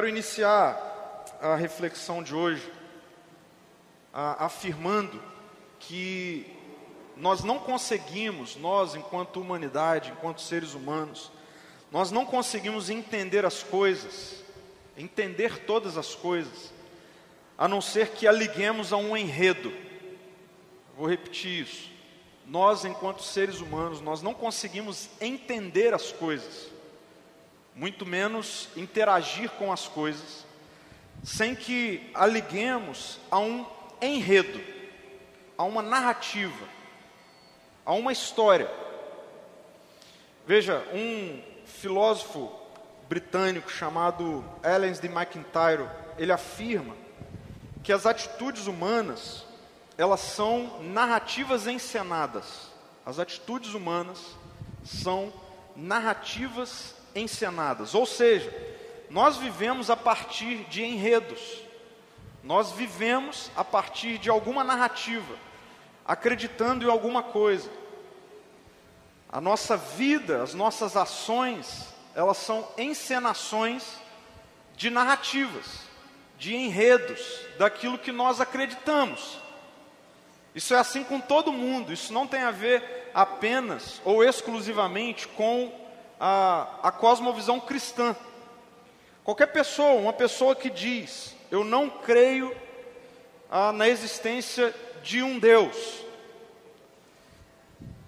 quero iniciar a reflexão de hoje afirmando que nós não conseguimos, nós enquanto humanidade, enquanto seres humanos, nós não conseguimos entender as coisas, entender todas as coisas, a não ser que a liguemos a um enredo. Vou repetir isso. Nós, enquanto seres humanos, nós não conseguimos entender as coisas muito menos interagir com as coisas, sem que a liguemos a um enredo, a uma narrativa, a uma história. Veja, um filósofo britânico chamado Ellen de McIntyre, ele afirma que as atitudes humanas, elas são narrativas encenadas. As atitudes humanas são narrativas encenadas. Ou seja, nós vivemos a partir de enredos, nós vivemos a partir de alguma narrativa, acreditando em alguma coisa. A nossa vida, as nossas ações, elas são encenações de narrativas, de enredos, daquilo que nós acreditamos. Isso é assim com todo mundo, isso não tem a ver apenas ou exclusivamente com a, a cosmovisão cristã. Qualquer pessoa, uma pessoa que diz, eu não creio ah, na existência de um Deus,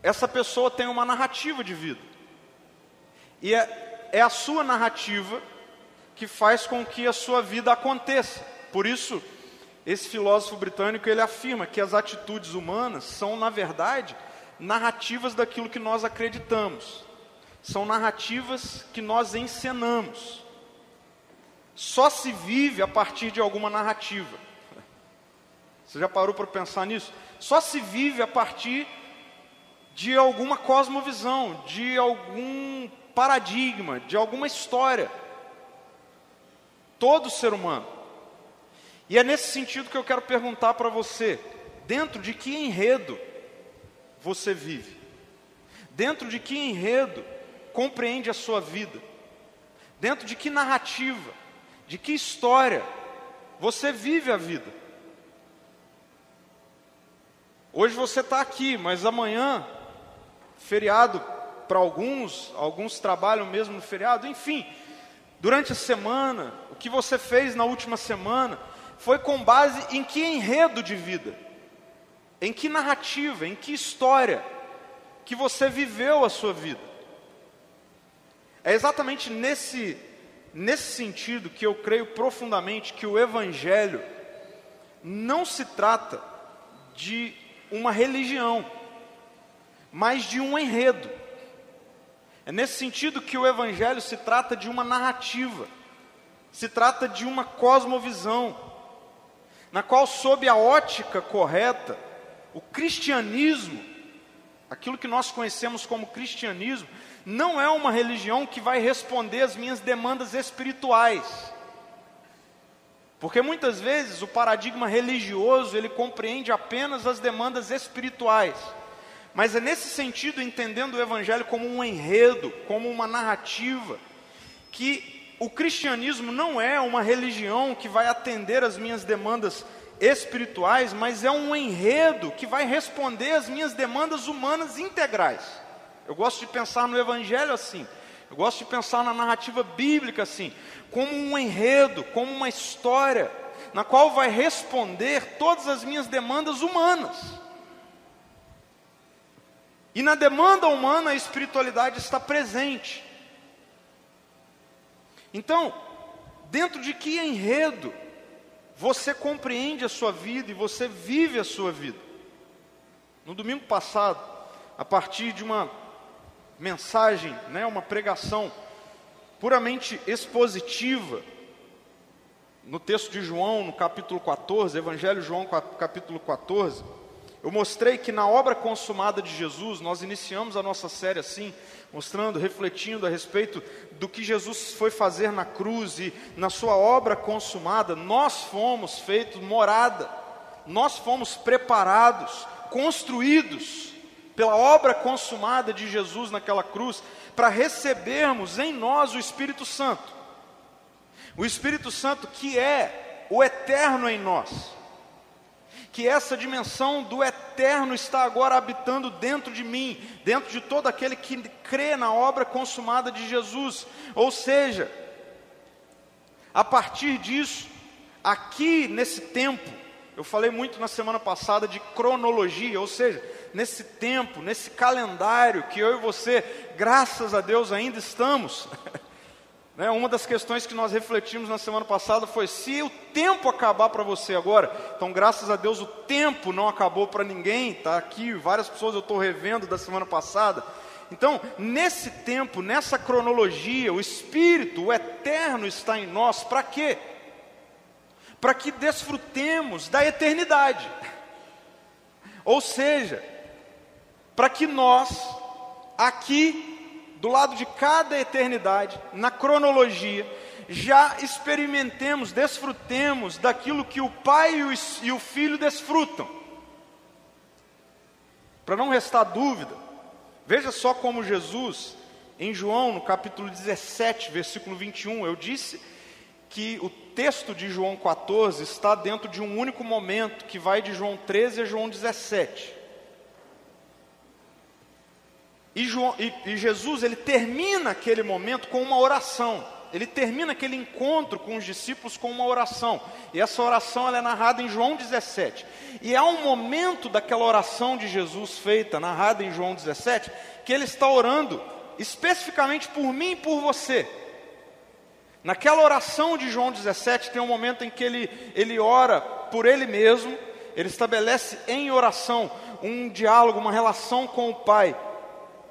essa pessoa tem uma narrativa de vida. E é, é a sua narrativa que faz com que a sua vida aconteça. Por isso, esse filósofo britânico ele afirma que as atitudes humanas são, na verdade, narrativas daquilo que nós acreditamos são narrativas que nós encenamos. Só se vive a partir de alguma narrativa. Você já parou para pensar nisso? Só se vive a partir de alguma cosmovisão, de algum paradigma, de alguma história. Todo ser humano. E é nesse sentido que eu quero perguntar para você: dentro de que enredo você vive? Dentro de que enredo compreende a sua vida? Dentro de que narrativa, de que história você vive a vida? Hoje você está aqui, mas amanhã, feriado para alguns, alguns trabalham mesmo no feriado, enfim, durante a semana, o que você fez na última semana foi com base em que enredo de vida, em que narrativa, em que história que você viveu a sua vida. É exatamente nesse, nesse sentido que eu creio profundamente que o Evangelho não se trata de uma religião, mas de um enredo. É nesse sentido que o Evangelho se trata de uma narrativa, se trata de uma cosmovisão, na qual, sob a ótica correta, o cristianismo, aquilo que nós conhecemos como cristianismo, não é uma religião que vai responder às minhas demandas espirituais. Porque muitas vezes o paradigma religioso, ele compreende apenas as demandas espirituais. Mas é nesse sentido, entendendo o evangelho como um enredo, como uma narrativa, que o cristianismo não é uma religião que vai atender às minhas demandas espirituais, mas é um enredo que vai responder às minhas demandas humanas integrais. Eu gosto de pensar no Evangelho assim. Eu gosto de pensar na narrativa bíblica assim, como um enredo, como uma história, na qual vai responder todas as minhas demandas humanas. E na demanda humana a espiritualidade está presente. Então, dentro de que enredo você compreende a sua vida e você vive a sua vida? No domingo passado, a partir de uma mensagem, né, uma pregação puramente expositiva, no texto de João, no capítulo 14, Evangelho João, capítulo 14, eu mostrei que na obra consumada de Jesus, nós iniciamos a nossa série assim, mostrando, refletindo a respeito do que Jesus foi fazer na cruz e na sua obra consumada, nós fomos feitos morada, nós fomos preparados, construídos pela obra consumada de Jesus naquela cruz, para recebermos em nós o Espírito Santo. O Espírito Santo que é o eterno em nós. Que essa dimensão do eterno está agora habitando dentro de mim, dentro de todo aquele que crê na obra consumada de Jesus. Ou seja, a partir disso, aqui nesse tempo, eu falei muito na semana passada de cronologia, ou seja, nesse tempo, nesse calendário que eu e você, graças a Deus, ainda estamos. né? Uma das questões que nós refletimos na semana passada foi: se o tempo acabar para você agora, então graças a Deus o tempo não acabou para ninguém, está aqui, várias pessoas eu estou revendo da semana passada. Então, nesse tempo, nessa cronologia, o Espírito, o Eterno está em nós, para quê? Para que desfrutemos da eternidade. Ou seja, para que nós, aqui, do lado de cada eternidade, na cronologia, já experimentemos, desfrutemos daquilo que o Pai e o Filho desfrutam. Para não restar dúvida, veja só como Jesus, em João, no capítulo 17, versículo 21, eu disse que o texto de João 14 está dentro de um único momento, que vai de João 13 a João 17. E, João, e, e Jesus ele termina aquele momento com uma oração. Ele termina aquele encontro com os discípulos com uma oração. E essa oração ela é narrada em João 17. E há um momento daquela oração de Jesus feita, narrada em João 17, que ele está orando especificamente por mim e por você. Naquela oração de João 17, tem um momento em que ele, ele ora por ele mesmo, ele estabelece em oração um diálogo, uma relação com o Pai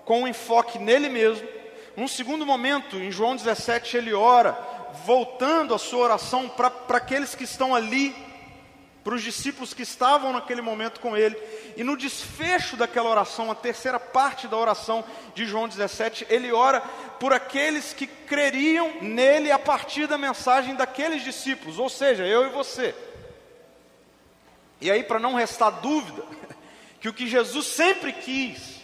com um enfoque nele mesmo. Num segundo momento, em João 17, ele ora, voltando a sua oração para aqueles que estão ali, para os discípulos que estavam naquele momento com ele. E no desfecho daquela oração, a terceira parte da oração de João 17, ele ora por aqueles que creriam nele a partir da mensagem daqueles discípulos, ou seja, eu e você. E aí, para não restar dúvida, que o que Jesus sempre quis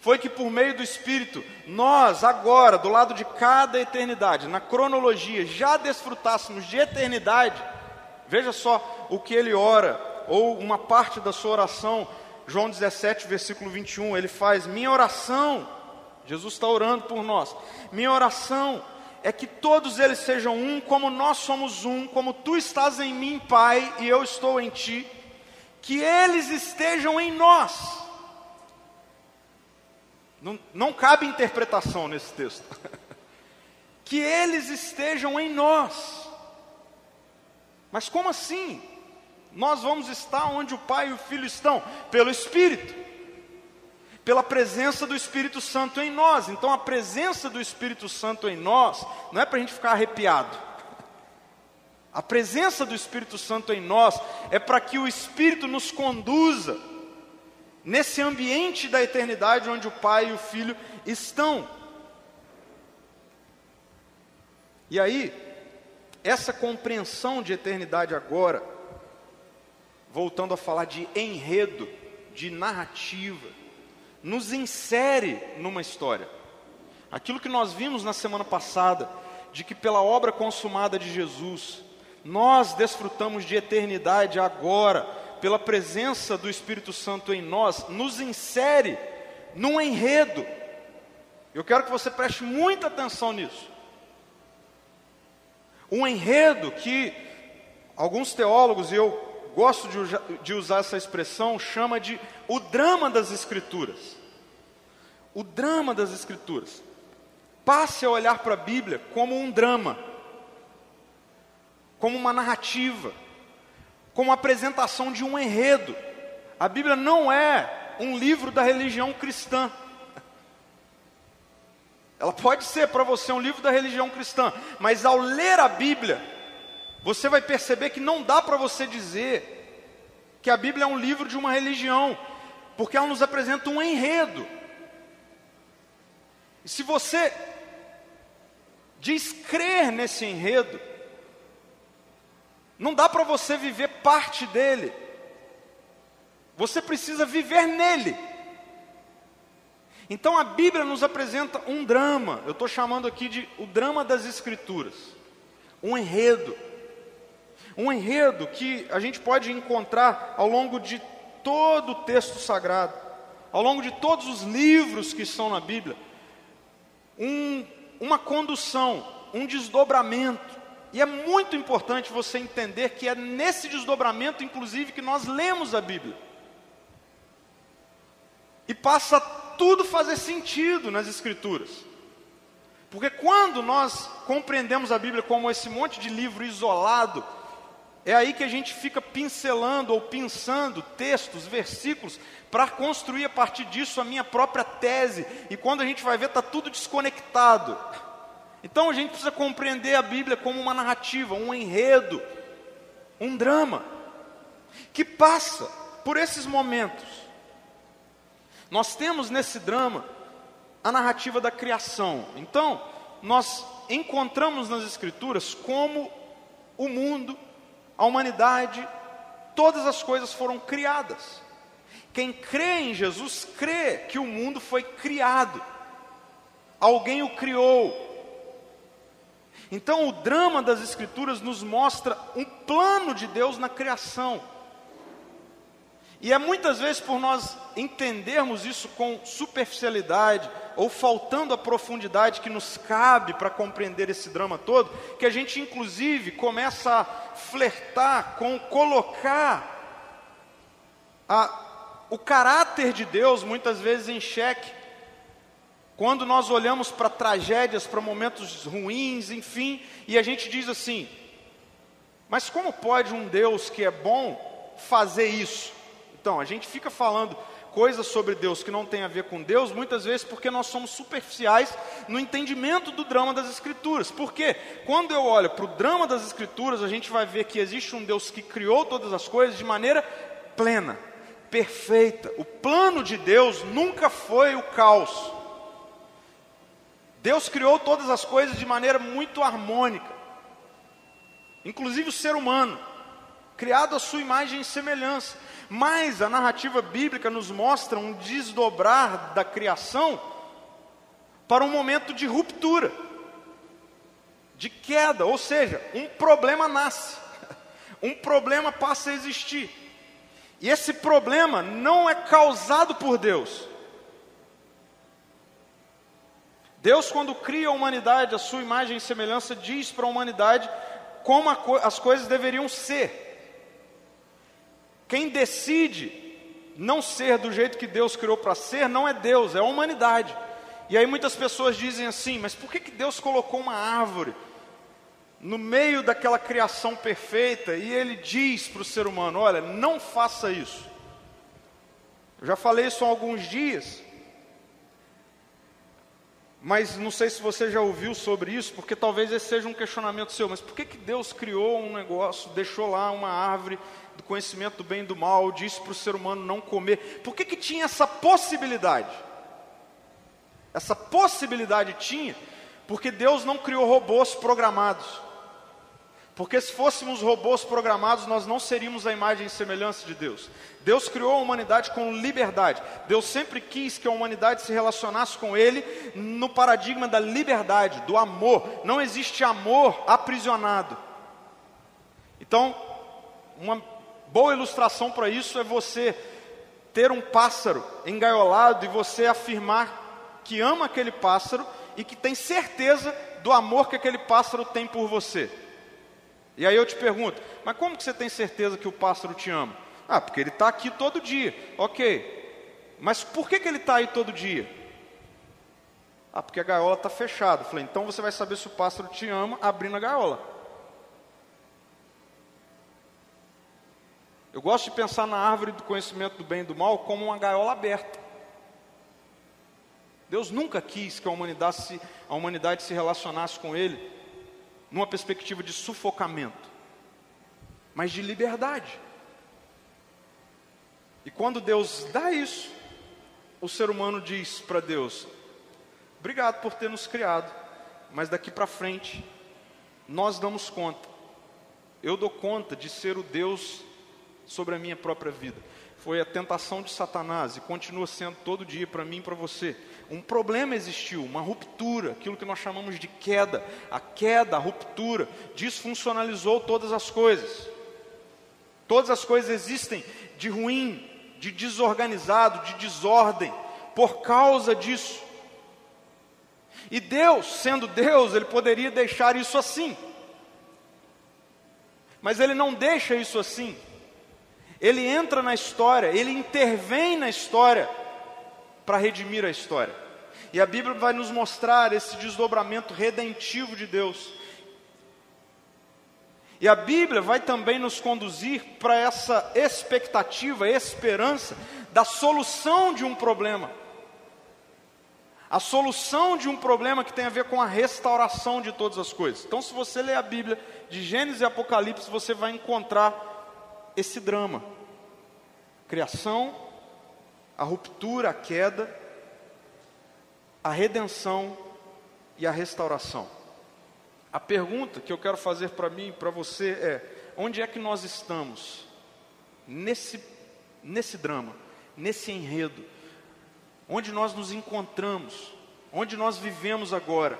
foi que por meio do Espírito, nós agora, do lado de cada eternidade, na cronologia, já desfrutássemos de eternidade. Veja só o que ele ora, ou uma parte da sua oração, João 17, versículo 21, ele faz: Minha oração, Jesus está orando por nós, minha oração é que todos eles sejam um, como nós somos um, como tu estás em mim, Pai, e eu estou em ti, que eles estejam em nós não, não cabe interpretação nesse texto. que eles estejam em nós. Mas como assim? Nós vamos estar onde o Pai e o Filho estão? Pelo Espírito. Pela presença do Espírito Santo em nós. Então a presença do Espírito Santo em nós não é para a gente ficar arrepiado. A presença do Espírito Santo em nós é para que o Espírito nos conduza nesse ambiente da eternidade onde o Pai e o Filho estão. E aí, essa compreensão de eternidade agora, voltando a falar de enredo, de narrativa, nos insere numa história. Aquilo que nós vimos na semana passada, de que pela obra consumada de Jesus, nós desfrutamos de eternidade agora, pela presença do Espírito Santo em nós, nos insere num enredo. Eu quero que você preste muita atenção nisso. Um enredo que alguns teólogos, e eu gosto de, de usar essa expressão, chama de o drama das Escrituras. O drama das Escrituras. Passe a olhar para a Bíblia como um drama, como uma narrativa como apresentação de um enredo. A Bíblia não é um livro da religião cristã. Ela pode ser para você um livro da religião cristã, mas ao ler a Bíblia, você vai perceber que não dá para você dizer que a Bíblia é um livro de uma religião, porque ela nos apresenta um enredo. E se você diz crer nesse enredo, não dá para você viver parte dele. Você precisa viver nele. Então a Bíblia nos apresenta um drama. Eu estou chamando aqui de o drama das Escrituras. um enredo. Um enredo que a gente pode encontrar ao longo de todo o texto sagrado, ao longo de todos os livros que estão na Bíblia. Um, uma condução, um desdobramento. E é muito importante você entender que é nesse desdobramento, inclusive, que nós lemos a Bíblia. E passa tudo fazer sentido nas Escrituras. Porque quando nós compreendemos a Bíblia como esse monte de livro isolado, é aí que a gente fica pincelando ou pensando textos, versículos, para construir a partir disso a minha própria tese. E quando a gente vai ver, está tudo desconectado. Então a gente precisa compreender a Bíblia como uma narrativa, um enredo, um drama, que passa por esses momentos. Nós temos nesse drama a narrativa da criação. Então, nós encontramos nas Escrituras como o mundo, a humanidade, todas as coisas foram criadas. Quem crê em Jesus crê que o mundo foi criado, alguém o criou, então, o drama das Escrituras nos mostra um plano de Deus na criação. E é muitas vezes por nós entendermos isso com superficialidade, ou faltando a profundidade que nos cabe para compreender esse drama todo, que a gente inclusive começa a flertar com colocar a, o caráter de Deus muitas vezes em xeque. Quando nós olhamos para tragédias, para momentos ruins, enfim, e a gente diz assim: mas como pode um Deus que é bom fazer isso? Então, a gente fica falando coisas sobre Deus que não tem a ver com Deus, muitas vezes porque nós somos superficiais no entendimento do drama das Escrituras. Porque quando eu olho para o drama das Escrituras, a gente vai ver que existe um Deus que criou todas as coisas de maneira plena, perfeita. O plano de Deus nunca foi o caos. Deus criou todas as coisas de maneira muito harmônica, inclusive o ser humano, criado à sua imagem e semelhança. Mas a narrativa bíblica nos mostra um desdobrar da criação para um momento de ruptura, de queda, ou seja, um problema nasce, um problema passa a existir. E esse problema não é causado por Deus, Deus, quando cria a humanidade, a sua imagem e semelhança, diz para a humanidade como co as coisas deveriam ser. Quem decide não ser do jeito que Deus criou para ser, não é Deus, é a humanidade. E aí muitas pessoas dizem assim: mas por que, que Deus colocou uma árvore no meio daquela criação perfeita e Ele diz para o ser humano: olha, não faça isso. Eu já falei isso há alguns dias. Mas não sei se você já ouviu sobre isso, porque talvez esse seja um questionamento seu. Mas por que, que Deus criou um negócio, deixou lá uma árvore do conhecimento do bem e do mal, disse para o ser humano não comer? Por que, que tinha essa possibilidade? Essa possibilidade tinha, porque Deus não criou robôs programados. Porque se fôssemos robôs programados, nós não seríamos a imagem e semelhança de Deus. Deus criou a humanidade com liberdade. Deus sempre quis que a humanidade se relacionasse com Ele no paradigma da liberdade, do amor. Não existe amor aprisionado. Então, uma boa ilustração para isso é você ter um pássaro engaiolado e você afirmar que ama aquele pássaro e que tem certeza do amor que aquele pássaro tem por você. E aí eu te pergunto, mas como que você tem certeza que o pássaro te ama? Ah, porque ele está aqui todo dia. Ok. Mas por que, que ele está aí todo dia? Ah, porque a gaiola está fechada. Falei, então você vai saber se o pássaro te ama abrindo a gaiola. Eu gosto de pensar na árvore do conhecimento do bem e do mal como uma gaiola aberta. Deus nunca quis que a humanidade se, a humanidade se relacionasse com Ele numa perspectiva de sufocamento, mas de liberdade. E quando Deus dá isso, o ser humano diz para Deus: Obrigado por ter nos criado, mas daqui para frente nós damos conta. Eu dou conta de ser o Deus sobre a minha própria vida. foi a tentação de Satanás e continua sendo todo dia para mim e para você. Um problema existiu, uma ruptura, aquilo que nós chamamos de queda. A queda, a ruptura, disfuncionalizou todas as coisas. Todas as coisas existem de ruim, de desorganizado, de desordem, por causa disso. E Deus, sendo Deus, Ele poderia deixar isso assim. Mas Ele não deixa isso assim. Ele entra na história, Ele intervém na história para redimir a história. E a Bíblia vai nos mostrar esse desdobramento redentivo de Deus. E a Bíblia vai também nos conduzir para essa expectativa, esperança da solução de um problema. A solução de um problema que tem a ver com a restauração de todas as coisas. Então, se você ler a Bíblia de Gênesis e Apocalipse, você vai encontrar esse drama: criação, a ruptura, a queda, a redenção e a restauração. A pergunta que eu quero fazer para mim e para você é: onde é que nós estamos nesse, nesse drama, nesse enredo? Onde nós nos encontramos? Onde nós vivemos agora?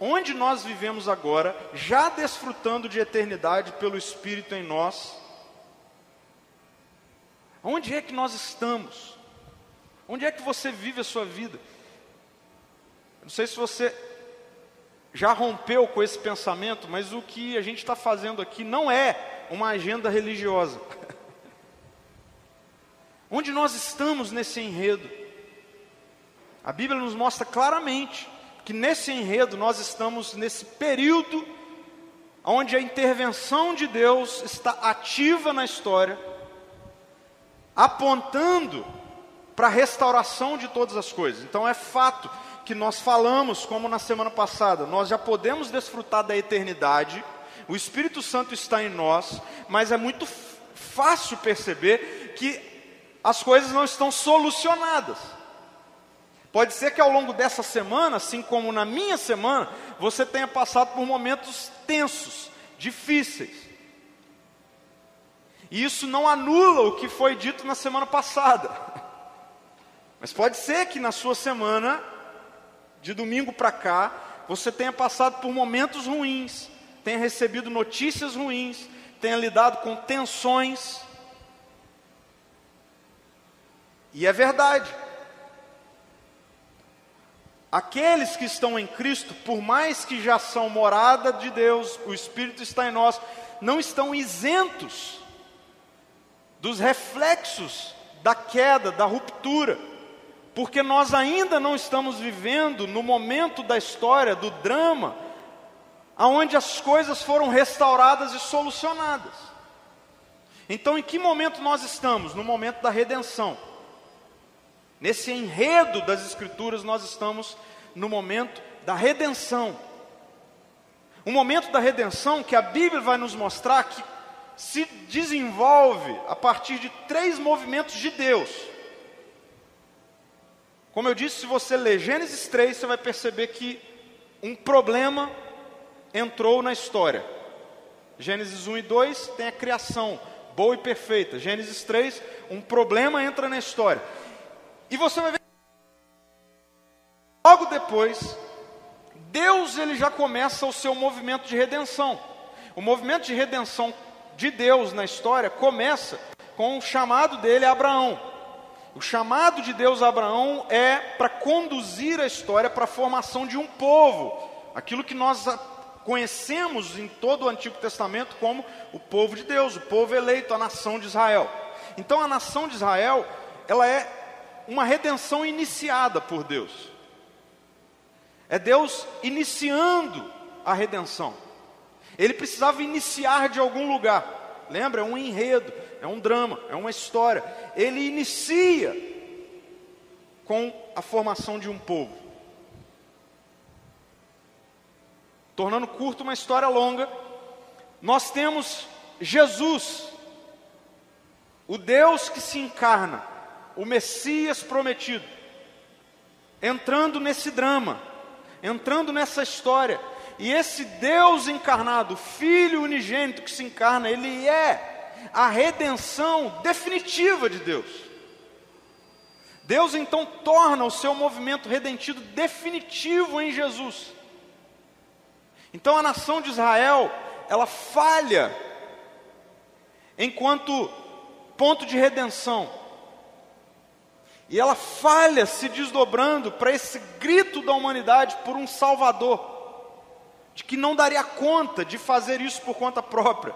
Onde nós vivemos agora, já desfrutando de eternidade pelo Espírito em nós? Onde é que nós estamos? Onde é que você vive a sua vida? Não sei se você já rompeu com esse pensamento, mas o que a gente está fazendo aqui não é uma agenda religiosa. Onde nós estamos nesse enredo? A Bíblia nos mostra claramente que nesse enredo nós estamos nesse período onde a intervenção de Deus está ativa na história, apontando para a restauração de todas as coisas. Então é fato que nós falamos, como na semana passada, nós já podemos desfrutar da eternidade, o Espírito Santo está em nós, mas é muito fácil perceber que as coisas não estão solucionadas. Pode ser que ao longo dessa semana, assim como na minha semana, você tenha passado por momentos tensos, difíceis. E isso não anula o que foi dito na semana passada. Mas pode ser que na sua semana, de domingo para cá, você tenha passado por momentos ruins, tenha recebido notícias ruins, tenha lidado com tensões. E é verdade. Aqueles que estão em Cristo, por mais que já são morada de Deus, o Espírito está em nós, não estão isentos dos reflexos da queda, da ruptura porque nós ainda não estamos vivendo no momento da história, do drama, aonde as coisas foram restauradas e solucionadas. Então, em que momento nós estamos? No momento da redenção. Nesse enredo das Escrituras, nós estamos no momento da redenção. O momento da redenção que a Bíblia vai nos mostrar que se desenvolve a partir de três movimentos de Deus. Como eu disse, se você ler Gênesis 3, você vai perceber que um problema entrou na história. Gênesis 1 e 2 tem a criação boa e perfeita. Gênesis 3, um problema entra na história. E você vai ver logo depois, Deus ele já começa o seu movimento de redenção. O movimento de redenção de Deus na história começa com o chamado dele a Abraão. O chamado de Deus a Abraão é para conduzir a história para a formação de um povo, aquilo que nós conhecemos em todo o Antigo Testamento como o povo de Deus, o povo eleito, a nação de Israel. Então a nação de Israel, ela é uma redenção iniciada por Deus. É Deus iniciando a redenção. Ele precisava iniciar de algum lugar. Lembra? É um enredo é um drama, é uma história. Ele inicia com a formação de um povo. Tornando curto uma história longa, nós temos Jesus, o Deus que se encarna, o Messias prometido, entrando nesse drama, entrando nessa história. E esse Deus encarnado, Filho unigênito que se encarna, ele é a redenção definitiva de Deus. Deus então torna o seu movimento redentivo definitivo em Jesus. Então a nação de Israel, ela falha enquanto ponto de redenção. E ela falha se desdobrando para esse grito da humanidade por um Salvador, de que não daria conta de fazer isso por conta própria.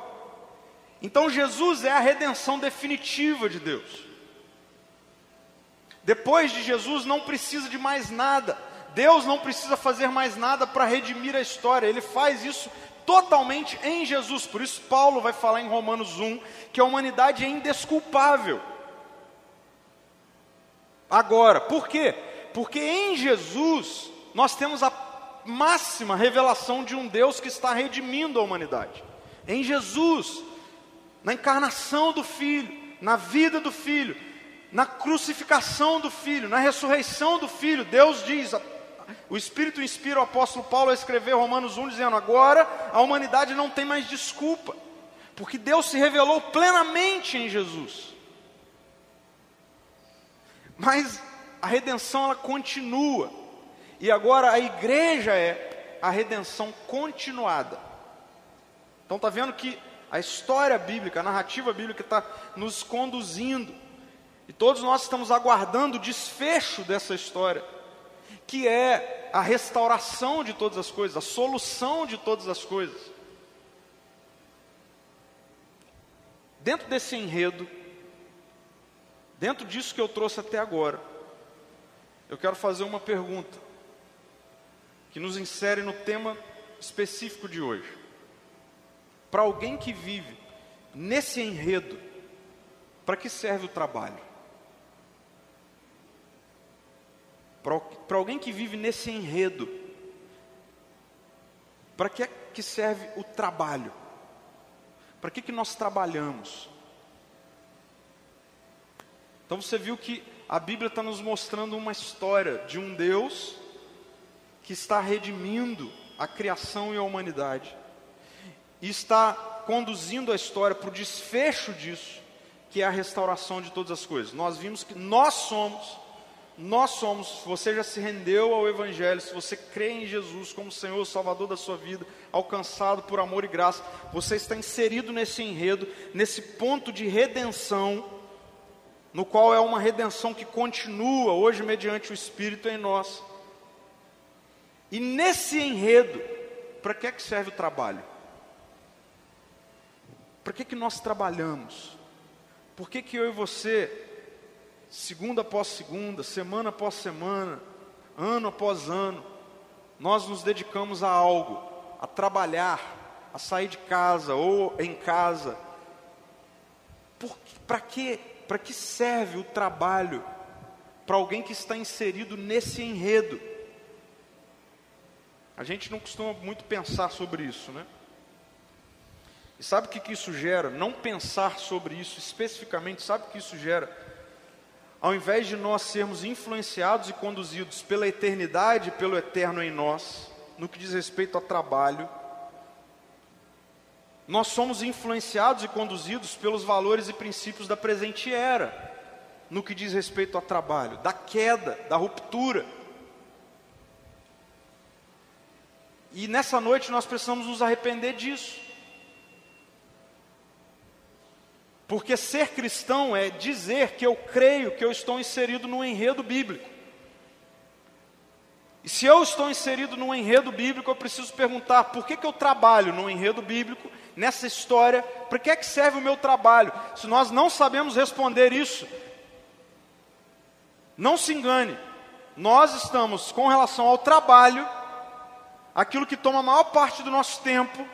Então Jesus é a redenção definitiva de Deus. Depois de Jesus não precisa de mais nada. Deus não precisa fazer mais nada para redimir a história. Ele faz isso totalmente em Jesus. Por isso Paulo vai falar em Romanos 1 que a humanidade é indesculpável. Agora, por quê? Porque em Jesus nós temos a máxima revelação de um Deus que está redimindo a humanidade. Em Jesus, na encarnação do Filho, na vida do Filho, na crucificação do Filho, na ressurreição do Filho, Deus diz, o Espírito inspira o apóstolo Paulo a escrever Romanos 1, dizendo: agora a humanidade não tem mais desculpa, porque Deus se revelou plenamente em Jesus. Mas a redenção ela continua. E agora a igreja é a redenção continuada. Então está vendo que a história bíblica, a narrativa bíblica está nos conduzindo. E todos nós estamos aguardando o desfecho dessa história, que é a restauração de todas as coisas, a solução de todas as coisas. Dentro desse enredo, Dentro disso que eu trouxe até agora, eu quero fazer uma pergunta que nos insere no tema específico de hoje. Para alguém que vive nesse enredo, para que serve o trabalho? Para alguém que vive nesse enredo, para que, que serve o trabalho? Para que, que nós trabalhamos? Então você viu que a Bíblia está nos mostrando uma história de um Deus que está redimindo a criação e a humanidade, e está conduzindo a história para o desfecho disso, que é a restauração de todas as coisas. Nós vimos que nós somos, nós somos, você já se rendeu ao Evangelho, se você crê em Jesus como Senhor, Salvador da sua vida, alcançado por amor e graça, você está inserido nesse enredo, nesse ponto de redenção no qual é uma redenção que continua hoje mediante o Espírito em nós. E nesse enredo, para que é que serve o trabalho? Para que, que nós trabalhamos? Por que, que eu e você, segunda após segunda, semana após semana, ano após ano, nós nos dedicamos a algo, a trabalhar, a sair de casa ou em casa? Para que para que serve o trabalho para alguém que está inserido nesse enredo? A gente não costuma muito pensar sobre isso, né? E sabe o que, que isso gera? Não pensar sobre isso especificamente, sabe o que isso gera? Ao invés de nós sermos influenciados e conduzidos pela eternidade, pelo eterno em nós, no que diz respeito ao trabalho, nós somos influenciados e conduzidos pelos valores e princípios da presente era, no que diz respeito ao trabalho, da queda, da ruptura. E nessa noite nós precisamos nos arrepender disso. Porque ser cristão é dizer que eu creio que eu estou inserido no enredo bíblico. E se eu estou inserido no enredo bíblico, eu preciso perguntar por que, que eu trabalho no enredo bíblico nessa história, para que é que serve o meu trabalho? Se nós não sabemos responder isso, não se engane, nós estamos com relação ao trabalho, aquilo que toma a maior parte do nosso tempo,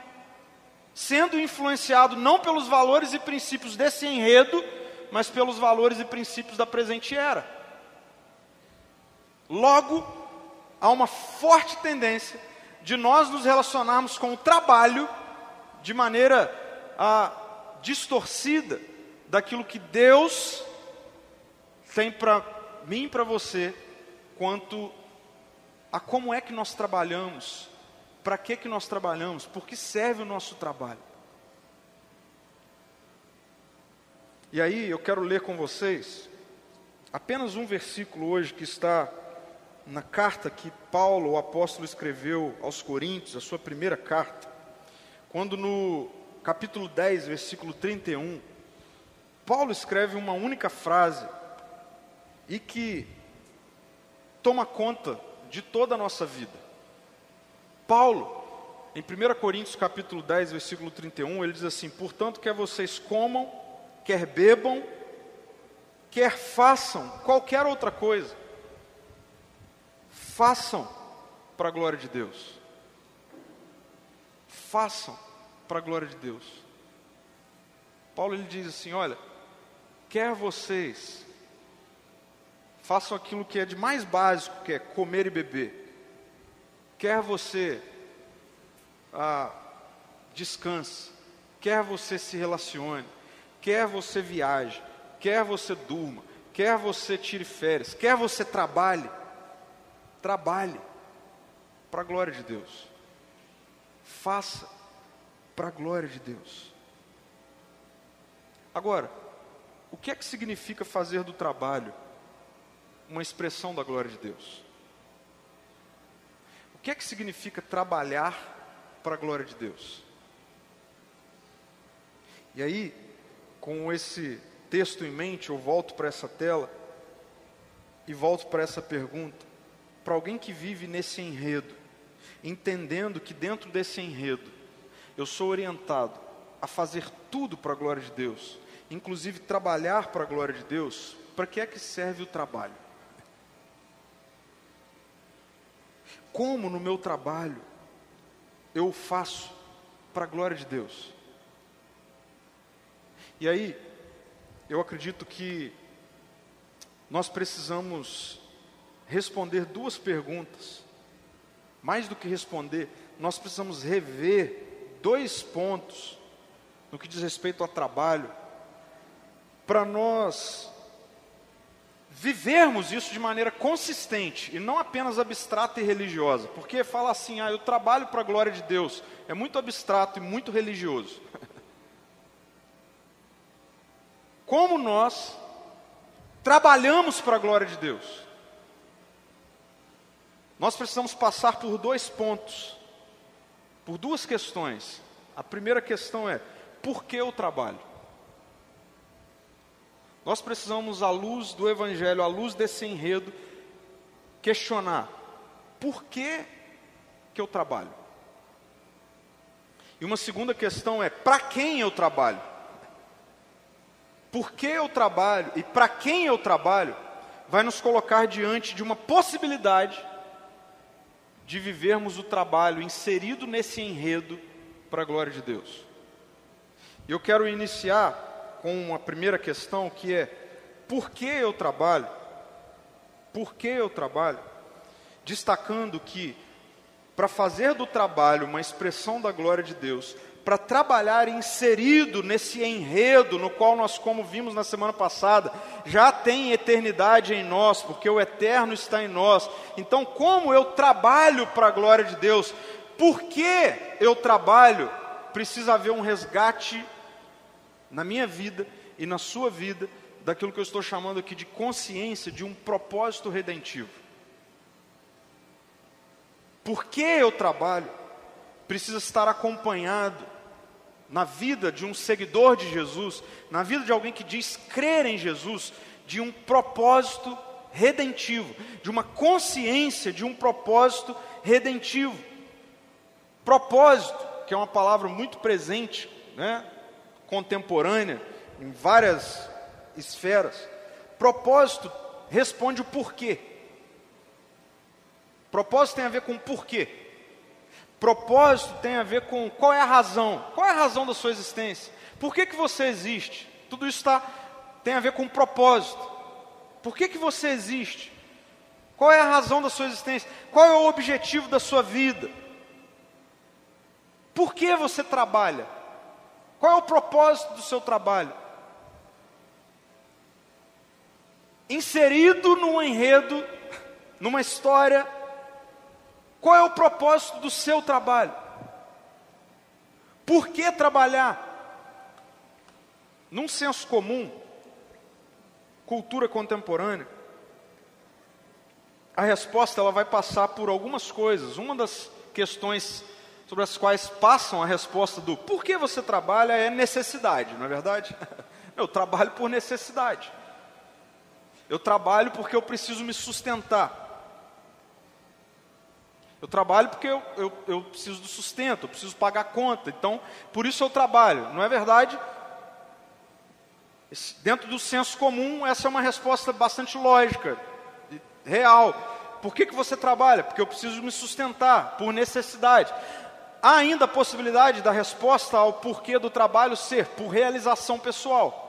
sendo influenciado não pelos valores e princípios desse enredo, mas pelos valores e princípios da presente era. Logo, há uma forte tendência de nós nos relacionarmos com o trabalho de maneira a, distorcida daquilo que Deus tem para mim e para você, quanto a como é que nós trabalhamos, para que, que nós trabalhamos, por que serve o nosso trabalho. E aí eu quero ler com vocês apenas um versículo hoje que está na carta que Paulo, o apóstolo, escreveu aos Coríntios, a sua primeira carta, quando no capítulo 10, versículo 31, Paulo escreve uma única frase e que toma conta de toda a nossa vida. Paulo, em 1 Coríntios capítulo 10, versículo 31, ele diz assim: "Portanto, quer vocês comam, quer bebam, quer façam qualquer outra coisa, façam para a glória de Deus. Façam para a glória de Deus. Paulo ele diz assim: olha, quer vocês façam aquilo que é de mais básico, que é comer e beber, quer você ah, descanse, quer você se relacione, quer você viaje, quer você durma, quer você tire férias, quer você trabalhe, trabalhe para a glória de Deus. Faça para a glória de Deus. Agora, o que é que significa fazer do trabalho uma expressão da glória de Deus? Que é que significa trabalhar para a glória de Deus. E aí, com esse texto em mente, eu volto para essa tela e volto para essa pergunta. Para alguém que vive nesse enredo, entendendo que dentro desse enredo eu sou orientado a fazer tudo para a glória de Deus, inclusive trabalhar para a glória de Deus, para que é que serve o trabalho? Como no meu trabalho eu faço para a glória de Deus. E aí, eu acredito que nós precisamos responder duas perguntas. Mais do que responder, nós precisamos rever dois pontos no que diz respeito ao trabalho, para nós vivermos isso de maneira consistente e não apenas abstrata e religiosa, porque fala assim, ah, eu trabalho para a glória de Deus, é muito abstrato e muito religioso. Como nós trabalhamos para a glória de Deus? Nós precisamos passar por dois pontos, por duas questões. A primeira questão é: por que eu trabalho? Nós precisamos, à luz do Evangelho, à luz desse enredo, questionar: por que, que eu trabalho? E uma segunda questão é: para quem eu trabalho? Por que eu trabalho e para quem eu trabalho vai nos colocar diante de uma possibilidade de vivermos o trabalho inserido nesse enredo para a glória de Deus. Eu quero iniciar com uma primeira questão que é: por que eu trabalho? Por que eu trabalho? Destacando que para fazer do trabalho uma expressão da glória de Deus, para trabalhar inserido nesse enredo no qual nós, como vimos na semana passada, já tem eternidade em nós, porque o eterno está em nós. Então, como eu trabalho para a glória de Deus? Por que eu trabalho? Precisa haver um resgate na minha vida e na sua vida daquilo que eu estou chamando aqui de consciência de um propósito redentivo. Por que eu trabalho? Precisa estar acompanhado na vida de um seguidor de Jesus, na vida de alguém que diz crer em Jesus, de um propósito redentivo, de uma consciência de um propósito redentivo. Propósito, que é uma palavra muito presente, né? Contemporânea, em várias esferas. Propósito responde o porquê. Propósito tem a ver com porquê. Propósito tem a ver com qual é a razão. Qual é a razão da sua existência? Por que, que você existe? Tudo isso tá, tem a ver com propósito. Por que, que você existe? Qual é a razão da sua existência? Qual é o objetivo da sua vida? Por que você trabalha? Qual é o propósito do seu trabalho? Inserido num enredo, numa história, qual é o propósito do seu trabalho? Por que trabalhar? Num senso comum, cultura contemporânea, a resposta ela vai passar por algumas coisas. Uma das questões sobre as quais passam a resposta do por que você trabalha é necessidade, não é verdade? Eu trabalho por necessidade. Eu trabalho porque eu preciso me sustentar. Eu trabalho porque eu, eu, eu preciso do sustento, eu preciso pagar conta. Então, por isso eu trabalho. Não é verdade? Dentro do senso comum, essa é uma resposta bastante lógica, real. Por que, que você trabalha? Porque eu preciso me sustentar, por necessidade. Há ainda a possibilidade da resposta ao porquê do trabalho ser por realização pessoal.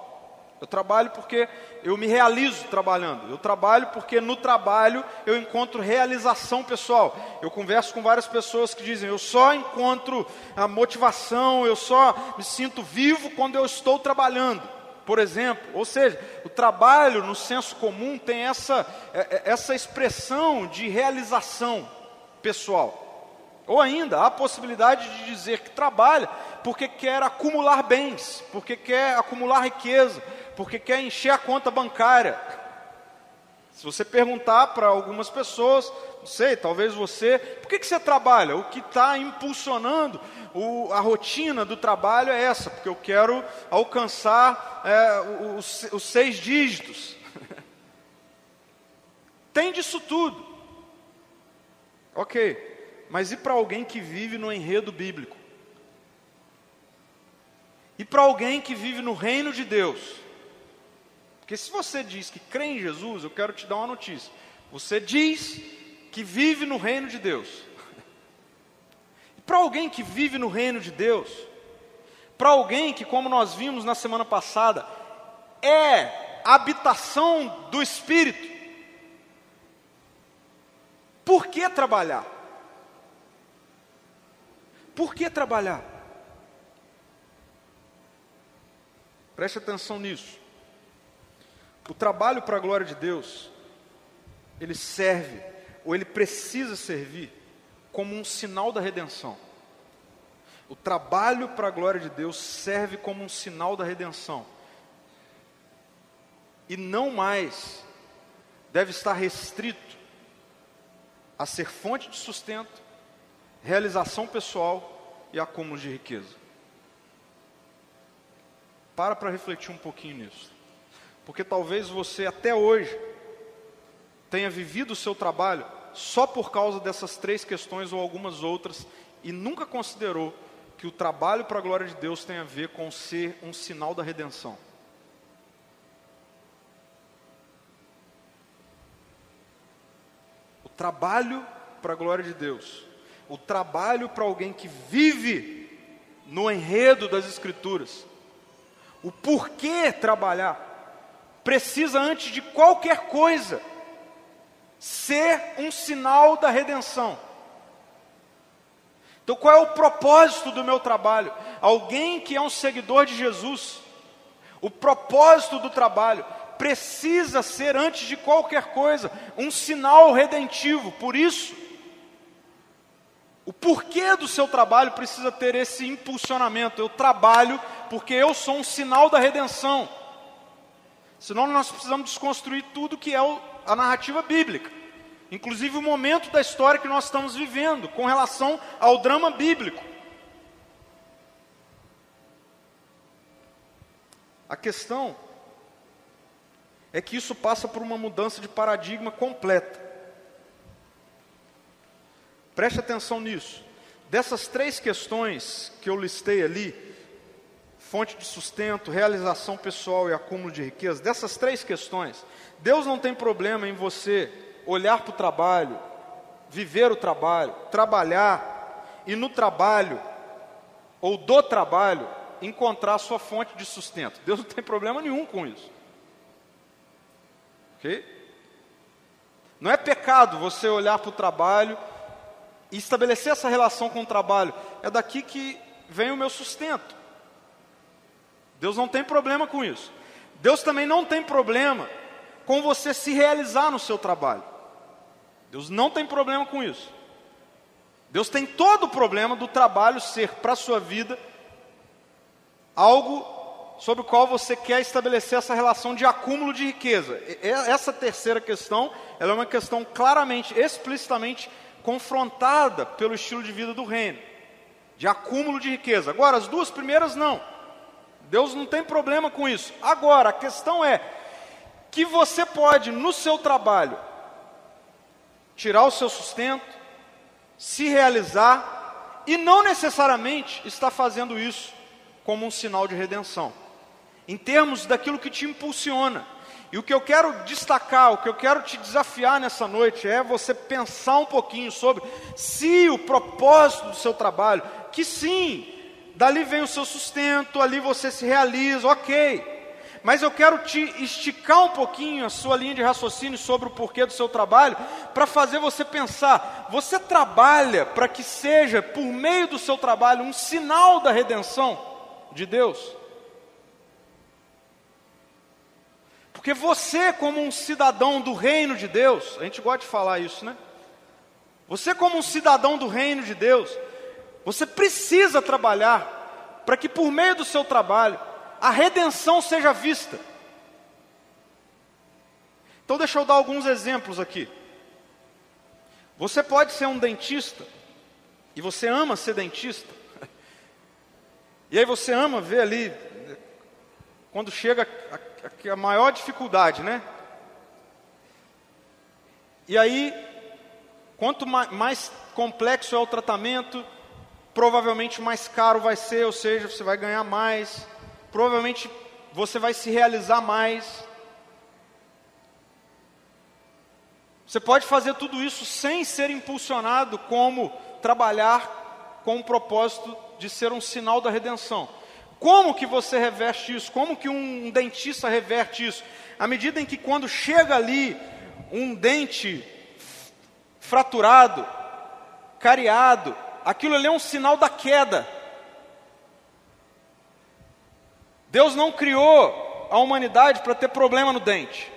Eu trabalho porque eu me realizo trabalhando. Eu trabalho porque no trabalho eu encontro realização pessoal. Eu converso com várias pessoas que dizem: eu só encontro a motivação, eu só me sinto vivo quando eu estou trabalhando. Por exemplo, ou seja, o trabalho no senso comum tem essa, é, é, essa expressão de realização pessoal. Ou ainda, há a possibilidade de dizer que trabalha porque quer acumular bens, porque quer acumular riqueza, porque quer encher a conta bancária. Se você perguntar para algumas pessoas, não sei, talvez você, por que, que você trabalha? O que está impulsionando o, a rotina do trabalho é essa, porque eu quero alcançar é, os, os seis dígitos. Tem disso tudo. Ok, mas e para alguém que vive no enredo bíblico? E para alguém que vive no reino de Deus? Porque se você diz que crê em Jesus, eu quero te dar uma notícia. Você diz que vive no reino de Deus. Para alguém que vive no reino de Deus, para alguém que, como nós vimos na semana passada, é habitação do Espírito, por que trabalhar? Por que trabalhar? Preste atenção nisso. O trabalho para a glória de Deus, ele serve, ou ele precisa servir, como um sinal da redenção. O trabalho para a glória de Deus serve como um sinal da redenção. E não mais deve estar restrito a ser fonte de sustento, realização pessoal e acúmulo de riqueza. Para para refletir um pouquinho nisso. Porque talvez você até hoje tenha vivido o seu trabalho só por causa dessas três questões ou algumas outras e nunca considerou que o trabalho para a glória de Deus tem a ver com ser um sinal da redenção. O trabalho para a glória de Deus, o trabalho para alguém que vive no enredo das Escrituras, o porquê trabalhar, precisa, antes de qualquer coisa, ser um sinal da redenção. Então, qual é o propósito do meu trabalho? Alguém que é um seguidor de Jesus, o propósito do trabalho precisa ser, antes de qualquer coisa, um sinal redentivo. Por isso, o porquê do seu trabalho precisa ter esse impulsionamento. Eu trabalho porque eu sou um sinal da redenção. Senão nós precisamos desconstruir tudo que é a narrativa bíblica. Inclusive o momento da história que nós estamos vivendo com relação ao drama bíblico. A questão é que isso passa por uma mudança de paradigma completa. Preste atenção nisso. Dessas três questões que eu listei ali, fonte de sustento, realização pessoal e acúmulo de riqueza, dessas três questões, Deus não tem problema em você olhar para o trabalho, viver o trabalho, trabalhar e no trabalho ou do trabalho encontrar a sua fonte de sustento. Deus não tem problema nenhum com isso. Ok? Não é pecado você olhar para o trabalho e estabelecer essa relação com o trabalho. É daqui que vem o meu sustento. Deus não tem problema com isso. Deus também não tem problema com você se realizar no seu trabalho. Deus não tem problema com isso. Deus tem todo o problema do trabalho ser para a sua vida algo sobre o qual você quer estabelecer essa relação de acúmulo de riqueza. Essa terceira questão, ela é uma questão claramente, explicitamente confrontada pelo estilo de vida do reino, de acúmulo de riqueza. Agora, as duas primeiras não. Deus não tem problema com isso. Agora, a questão é que você pode, no seu trabalho, tirar o seu sustento, se realizar, e não necessariamente está fazendo isso como um sinal de redenção em termos daquilo que te impulsiona. E o que eu quero destacar, o que eu quero te desafiar nessa noite é você pensar um pouquinho sobre se o propósito do seu trabalho, que sim, dali vem o seu sustento, ali você se realiza, ok. Mas eu quero te esticar um pouquinho a sua linha de raciocínio sobre o porquê do seu trabalho, para fazer você pensar: você trabalha para que seja, por meio do seu trabalho, um sinal da redenção de Deus? Porque você, como um cidadão do reino de Deus, a gente gosta de falar isso, né? Você, como um cidadão do reino de Deus, você precisa trabalhar para que por meio do seu trabalho a redenção seja vista. Então, deixa eu dar alguns exemplos aqui. Você pode ser um dentista, e você ama ser dentista, e aí você ama ver ali, quando chega a, a maior dificuldade, né? E aí, quanto mais complexo é o tratamento, provavelmente mais caro vai ser, ou seja, você vai ganhar mais, provavelmente você vai se realizar mais. Você pode fazer tudo isso sem ser impulsionado como trabalhar com o propósito de ser um sinal da redenção. Como que você reverte isso? Como que um dentista reverte isso? À medida em que quando chega ali um dente fraturado, cariado, aquilo ali é um sinal da queda. Deus não criou a humanidade para ter problema no dente.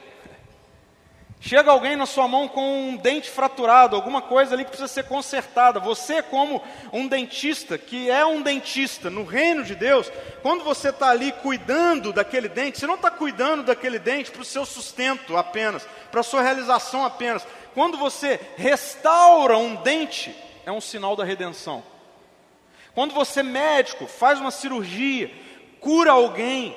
Chega alguém na sua mão com um dente fraturado, alguma coisa ali que precisa ser consertada. Você, como um dentista, que é um dentista no reino de Deus, quando você está ali cuidando daquele dente, você não está cuidando daquele dente para o seu sustento apenas, para a sua realização apenas. Quando você restaura um dente, é um sinal da redenção. Quando você, médico, faz uma cirurgia, cura alguém,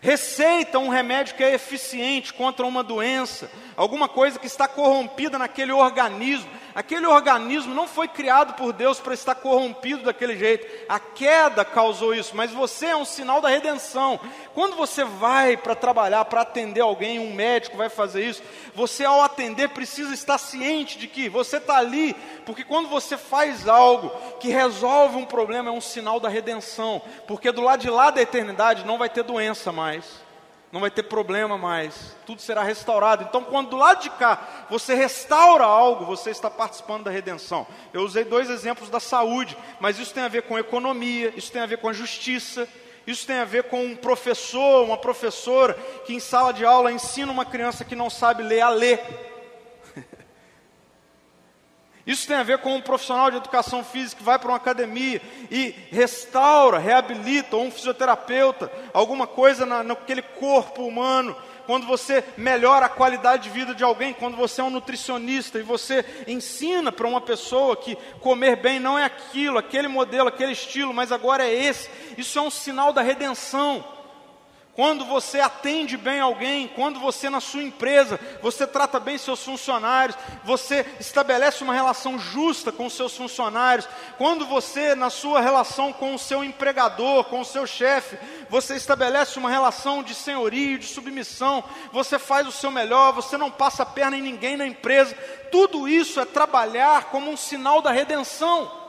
receita um remédio que é eficiente contra uma doença, alguma coisa que está corrompida naquele organismo. Aquele organismo não foi criado por Deus para estar corrompido daquele jeito. A queda causou isso, mas você é um sinal da redenção. Quando você vai para trabalhar, para atender alguém, um médico vai fazer isso, você ao atender precisa estar ciente de que você está ali, porque quando você faz algo que resolve um problema, é um sinal da redenção, porque do lado de lá da eternidade não vai ter doença mais não vai ter problema mais, tudo será restaurado. Então, quando do lado de cá você restaura algo, você está participando da redenção. Eu usei dois exemplos da saúde, mas isso tem a ver com economia, isso tem a ver com a justiça, isso tem a ver com um professor, uma professora que em sala de aula ensina uma criança que não sabe ler a ler. Isso tem a ver com um profissional de educação física que vai para uma academia e restaura, reabilita, ou um fisioterapeuta, alguma coisa na, naquele corpo humano. Quando você melhora a qualidade de vida de alguém, quando você é um nutricionista e você ensina para uma pessoa que comer bem não é aquilo, aquele modelo, aquele estilo, mas agora é esse. Isso é um sinal da redenção quando você atende bem alguém, quando você na sua empresa, você trata bem seus funcionários, você estabelece uma relação justa com seus funcionários, quando você na sua relação com o seu empregador, com o seu chefe, você estabelece uma relação de senhorio, de submissão, você faz o seu melhor, você não passa a perna em ninguém na empresa, tudo isso é trabalhar como um sinal da redenção.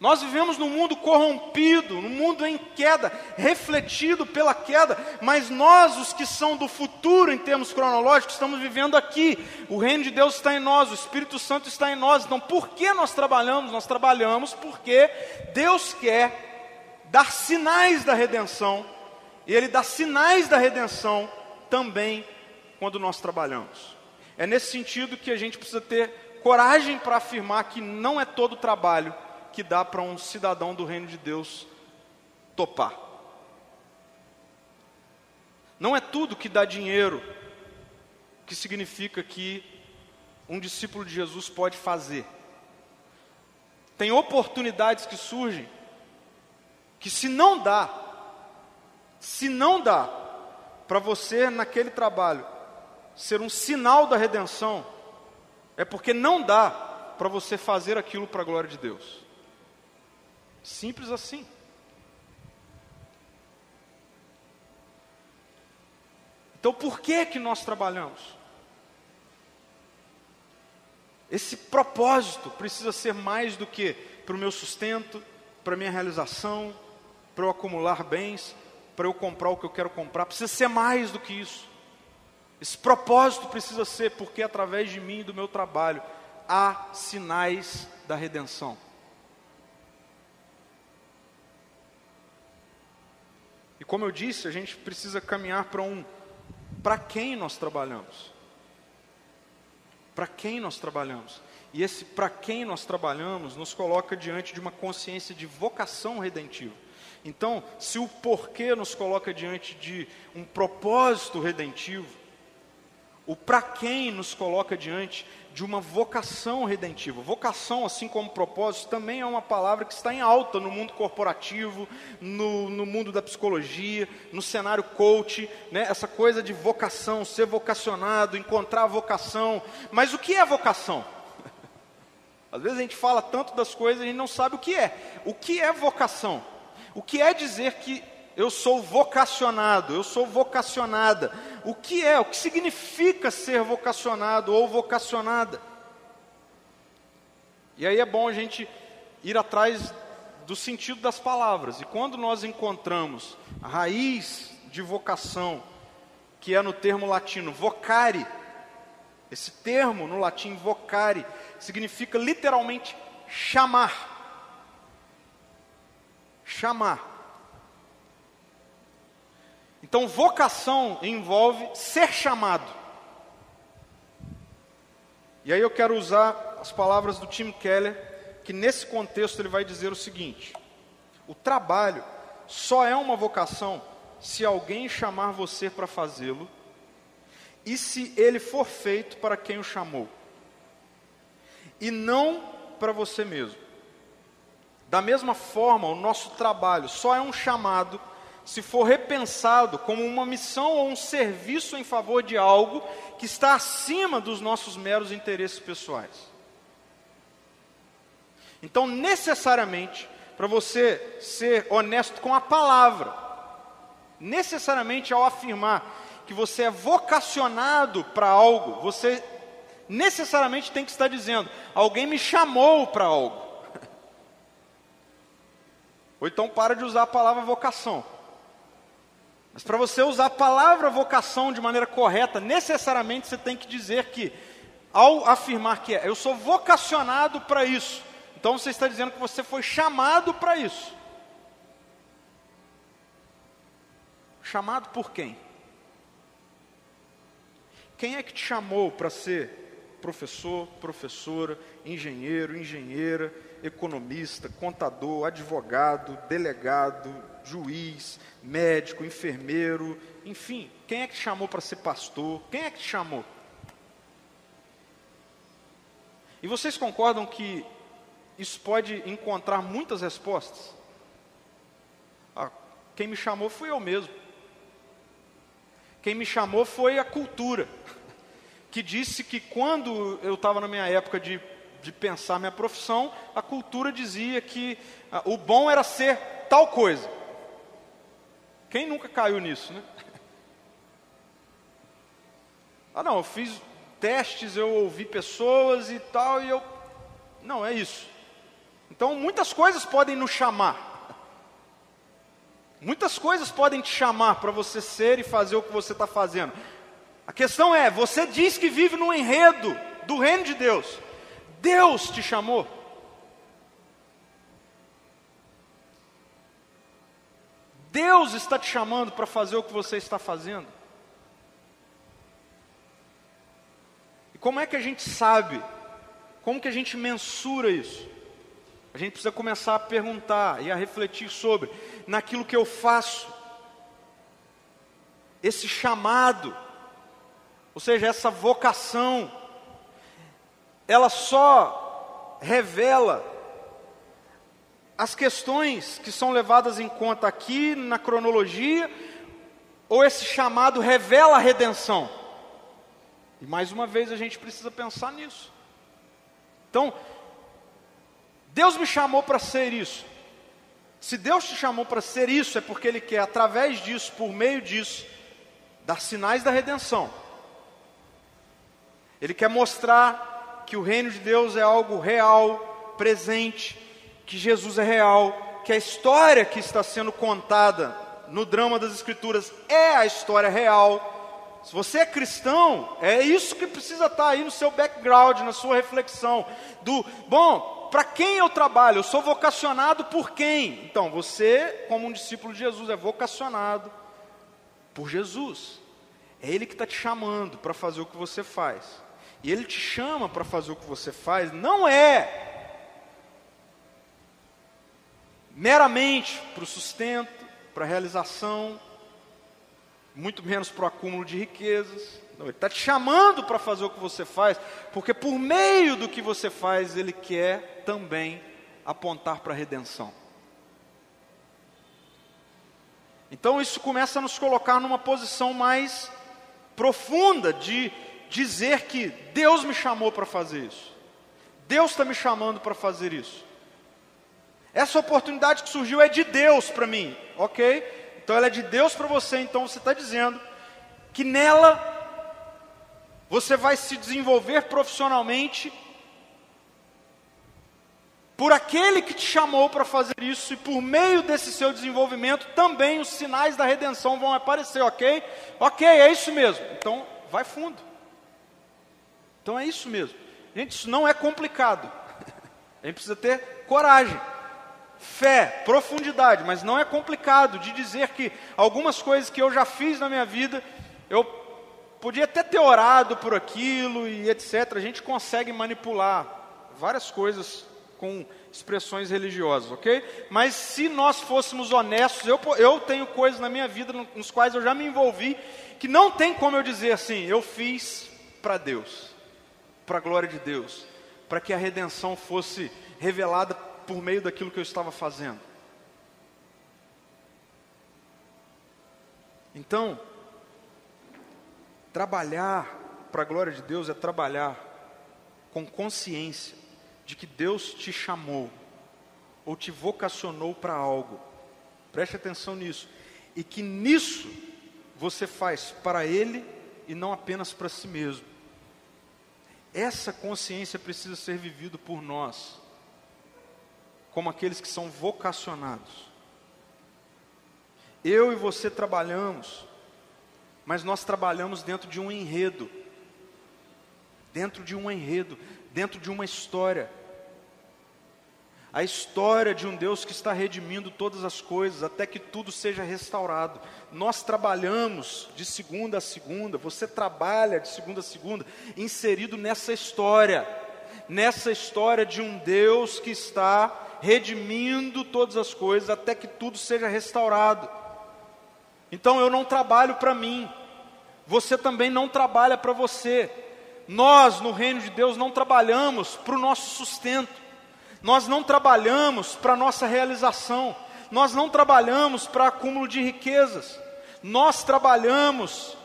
Nós vivemos num mundo corrompido, num mundo em queda, refletido pela queda, mas nós, os que são do futuro em termos cronológicos, estamos vivendo aqui. O reino de Deus está em nós, o Espírito Santo está em nós. Então, por que nós trabalhamos? Nós trabalhamos porque Deus quer dar sinais da redenção, e Ele dá sinais da redenção também quando nós trabalhamos. É nesse sentido que a gente precisa ter coragem para afirmar que não é todo trabalho que dá para um cidadão do reino de Deus topar. Não é tudo que dá dinheiro que significa que um discípulo de Jesus pode fazer. Tem oportunidades que surgem que se não dá, se não dá para você naquele trabalho ser um sinal da redenção, é porque não dá para você fazer aquilo para a glória de Deus. Simples assim. Então, por que que nós trabalhamos? Esse propósito precisa ser mais do que para o meu sustento, para a minha realização, para eu acumular bens, para eu comprar o que eu quero comprar. Precisa ser mais do que isso. Esse propósito precisa ser porque através de mim e do meu trabalho há sinais da redenção. Como eu disse, a gente precisa caminhar para um para quem nós trabalhamos. Para quem nós trabalhamos. E esse para quem nós trabalhamos nos coloca diante de uma consciência de vocação redentiva. Então, se o porquê nos coloca diante de um propósito redentivo, o para quem nos coloca diante de uma vocação redentiva. Vocação, assim como propósito, também é uma palavra que está em alta no mundo corporativo, no, no mundo da psicologia, no cenário coach, né? essa coisa de vocação, ser vocacionado, encontrar a vocação. Mas o que é vocação? Às vezes a gente fala tanto das coisas e a gente não sabe o que é. O que é vocação? O que é dizer que eu sou vocacionado, eu sou vocacionada. O que é, o que significa ser vocacionado ou vocacionada? E aí é bom a gente ir atrás do sentido das palavras. E quando nós encontramos a raiz de vocação, que é no termo latino vocare, esse termo no latim vocare significa literalmente chamar. Chamar. Então, vocação envolve ser chamado. E aí eu quero usar as palavras do Tim Keller, que nesse contexto ele vai dizer o seguinte: o trabalho só é uma vocação se alguém chamar você para fazê-lo e se ele for feito para quem o chamou, e não para você mesmo. Da mesma forma, o nosso trabalho só é um chamado se for repensado como uma missão ou um serviço em favor de algo que está acima dos nossos meros interesses pessoais. Então, necessariamente, para você ser honesto com a palavra, necessariamente ao afirmar que você é vocacionado para algo, você necessariamente tem que estar dizendo: alguém me chamou para algo. Ou então para de usar a palavra vocação. Mas para você usar a palavra vocação de maneira correta, necessariamente você tem que dizer que, ao afirmar que é, eu sou vocacionado para isso, então você está dizendo que você foi chamado para isso. Chamado por quem? Quem é que te chamou para ser professor, professora, engenheiro, engenheira, economista, contador, advogado, delegado, juiz, médico, enfermeiro, enfim, quem é que te chamou para ser pastor? Quem é que te chamou? E vocês concordam que isso pode encontrar muitas respostas? Ah, quem me chamou fui eu mesmo. Quem me chamou foi a cultura, que disse que quando eu estava na minha época de, de pensar minha profissão, a cultura dizia que ah, o bom era ser tal coisa. Quem nunca caiu nisso, né? Ah, não, eu fiz testes, eu ouvi pessoas e tal, e eu. Não, é isso. Então, muitas coisas podem nos chamar. Muitas coisas podem te chamar para você ser e fazer o que você está fazendo. A questão é: você diz que vive no enredo do reino de Deus. Deus te chamou. Deus está te chamando para fazer o que você está fazendo. E como é que a gente sabe? Como que a gente mensura isso? A gente precisa começar a perguntar e a refletir sobre naquilo que eu faço. esse chamado, ou seja, essa vocação, ela só revela as questões que são levadas em conta aqui na cronologia, ou esse chamado revela a redenção? E mais uma vez a gente precisa pensar nisso. Então, Deus me chamou para ser isso. Se Deus te chamou para ser isso, é porque Ele quer, através disso, por meio disso, dar sinais da redenção. Ele quer mostrar que o reino de Deus é algo real, presente, que Jesus é real, que a história que está sendo contada no drama das Escrituras é a história real. Se você é cristão, é isso que precisa estar aí no seu background, na sua reflexão. Do, bom, para quem eu trabalho? Eu sou vocacionado por quem? Então, você, como um discípulo de Jesus, é vocacionado por Jesus. É Ele que está te chamando para fazer o que você faz. E Ele te chama para fazer o que você faz, não é meramente para o sustento, para a realização, muito menos para o acúmulo de riquezas. Não, ele está te chamando para fazer o que você faz, porque por meio do que você faz, ele quer também apontar para a redenção. Então isso começa a nos colocar numa posição mais profunda de dizer que Deus me chamou para fazer isso. Deus está me chamando para fazer isso. Essa oportunidade que surgiu é de Deus para mim, ok? Então ela é de Deus para você, então você está dizendo que nela você vai se desenvolver profissionalmente por aquele que te chamou para fazer isso, e por meio desse seu desenvolvimento também os sinais da redenção vão aparecer, ok? Ok, é isso mesmo. Então, vai fundo. Então é isso mesmo. Gente, isso não é complicado. A gente precisa ter coragem fé, profundidade, mas não é complicado de dizer que algumas coisas que eu já fiz na minha vida, eu podia até ter orado por aquilo e etc. A gente consegue manipular várias coisas com expressões religiosas, ok? Mas se nós fôssemos honestos, eu, eu tenho coisas na minha vida nos quais eu já me envolvi, que não tem como eu dizer assim, eu fiz para Deus, para a glória de Deus, para que a redenção fosse revelada por meio daquilo que eu estava fazendo. Então, trabalhar para a glória de Deus é trabalhar com consciência de que Deus te chamou ou te vocacionou para algo. Preste atenção nisso. E que nisso você faz para Ele e não apenas para si mesmo. Essa consciência precisa ser vivida por nós como aqueles que são vocacionados. Eu e você trabalhamos, mas nós trabalhamos dentro de um enredo, dentro de um enredo, dentro de uma história. A história de um Deus que está redimindo todas as coisas até que tudo seja restaurado. Nós trabalhamos de segunda a segunda, você trabalha de segunda a segunda, inserido nessa história, nessa história de um Deus que está redimindo todas as coisas até que tudo seja restaurado. Então eu não trabalho para mim, você também não trabalha para você. Nós, no reino de Deus, não trabalhamos para o nosso sustento, nós não trabalhamos para a nossa realização, nós não trabalhamos para acúmulo de riquezas, nós trabalhamos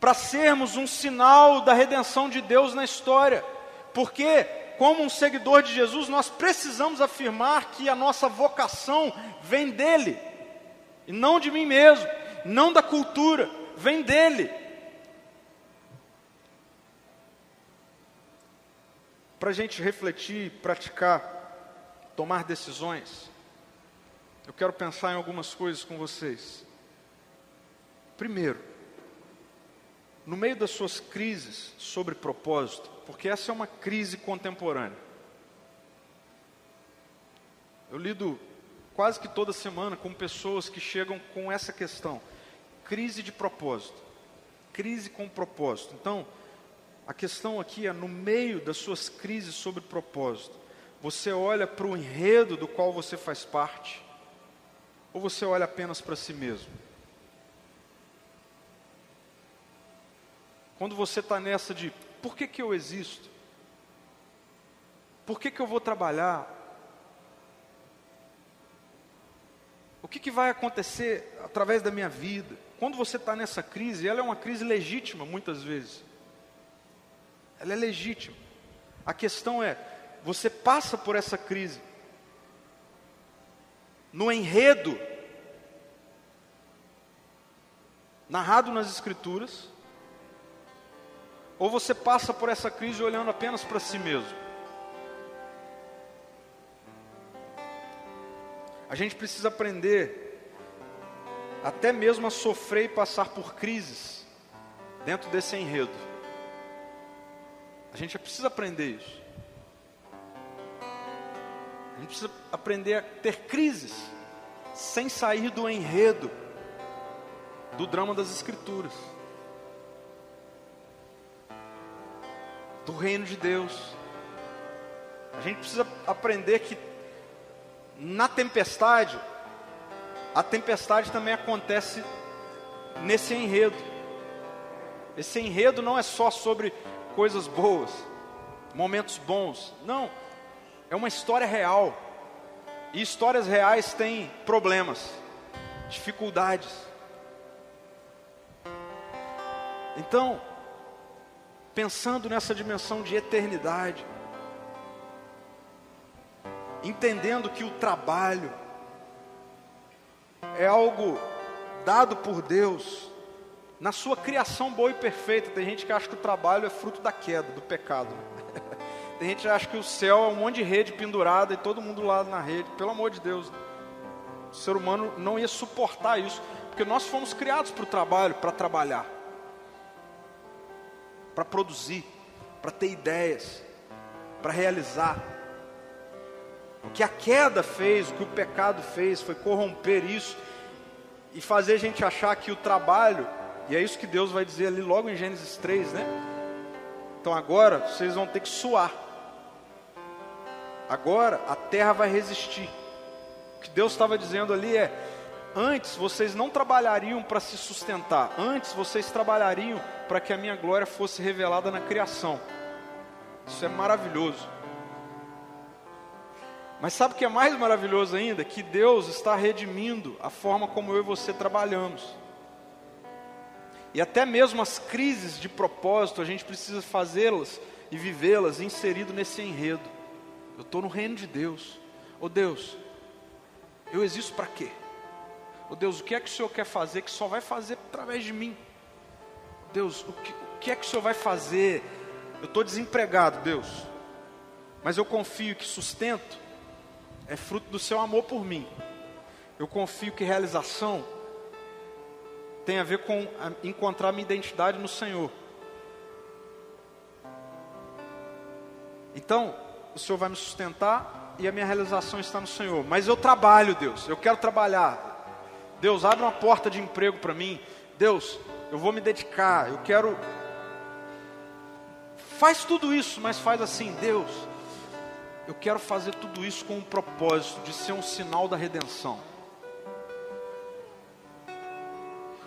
para sermos um sinal da redenção de Deus na história, porque como um seguidor de Jesus, nós precisamos afirmar que a nossa vocação vem dele, e não de mim mesmo, não da cultura, vem dele. Para a gente refletir, praticar, tomar decisões, eu quero pensar em algumas coisas com vocês. Primeiro, no meio das suas crises sobre propósito, porque essa é uma crise contemporânea. Eu lido quase que toda semana com pessoas que chegam com essa questão: crise de propósito, crise com propósito. Então, a questão aqui é: no meio das suas crises sobre propósito, você olha para o enredo do qual você faz parte, ou você olha apenas para si mesmo? Quando você está nessa de por que, que eu existo? Por que, que eu vou trabalhar? O que, que vai acontecer através da minha vida? Quando você está nessa crise, ela é uma crise legítima muitas vezes. Ela é legítima. A questão é, você passa por essa crise no enredo narrado nas Escrituras, ou você passa por essa crise olhando apenas para si mesmo. A gente precisa aprender até mesmo a sofrer e passar por crises dentro desse enredo. A gente precisa aprender isso. A gente precisa aprender a ter crises sem sair do enredo do drama das Escrituras, do reino de Deus. A gente precisa aprender que na tempestade, a tempestade também acontece nesse enredo. Esse enredo não é só sobre coisas boas, momentos bons. Não, é uma história real. E histórias reais têm problemas, dificuldades. Então, pensando nessa dimensão de eternidade, entendendo que o trabalho é algo dado por Deus na sua criação boa e perfeita. Tem gente que acha que o trabalho é fruto da queda, do pecado. Tem gente que acha que o céu é um monte de rede pendurada e todo mundo lá na rede. Pelo amor de Deus, o ser humano não ia suportar isso, porque nós fomos criados para o trabalho, para trabalhar para produzir, para ter ideias, para realizar. O que a queda fez, o que o pecado fez, foi corromper isso e fazer a gente achar que o trabalho, e é isso que Deus vai dizer ali logo em Gênesis 3, né? Então agora vocês vão ter que suar. Agora a terra vai resistir. O que Deus estava dizendo ali é: Antes vocês não trabalhariam para se sustentar, antes vocês trabalhariam para que a minha glória fosse revelada na criação. Isso é maravilhoso. Mas sabe o que é mais maravilhoso ainda? Que Deus está redimindo a forma como eu e você trabalhamos. E até mesmo as crises de propósito, a gente precisa fazê-las e vivê-las inserido nesse enredo. Eu estou no reino de Deus. Ô oh, Deus, eu existo para quê? Oh, Deus, o que é que o Senhor quer fazer que só vai fazer através de mim? Deus, o que, o que é que o Senhor vai fazer? Eu estou desempregado, Deus, mas eu confio que sustento é fruto do seu amor por mim. Eu confio que realização tem a ver com encontrar minha identidade no Senhor. Então, o Senhor vai me sustentar e a minha realização está no Senhor. Mas eu trabalho, Deus, eu quero trabalhar. Deus, abre uma porta de emprego para mim. Deus, eu vou me dedicar, eu quero. Faz tudo isso, mas faz assim, Deus, eu quero fazer tudo isso com o propósito de ser um sinal da redenção.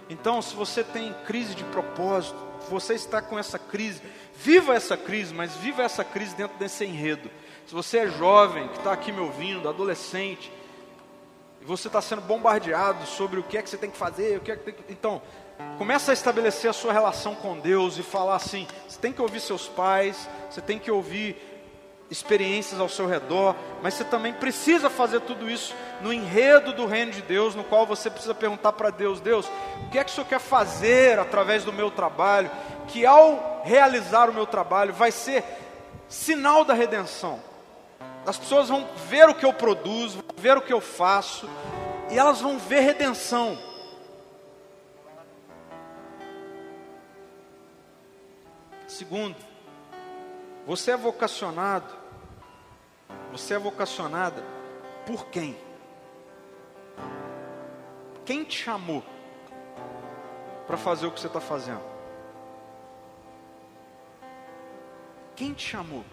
Então, se você tem crise de propósito, você está com essa crise, viva essa crise, mas viva essa crise dentro desse enredo. Se você é jovem, que está aqui me ouvindo, adolescente, você está sendo bombardeado sobre o que é que você tem que fazer, o que é que tem que... Então, começa a estabelecer a sua relação com Deus e falar assim: você tem que ouvir seus pais, você tem que ouvir experiências ao seu redor, mas você também precisa fazer tudo isso no enredo do reino de Deus, no qual você precisa perguntar para Deus: Deus, o que é que o Senhor quer fazer através do meu trabalho? Que ao realizar o meu trabalho vai ser sinal da redenção. As pessoas vão ver o que eu produzo, vão ver o que eu faço, e elas vão ver redenção. Segundo, você é vocacionado, você é vocacionada por quem? Quem te chamou para fazer o que você está fazendo? Quem te chamou?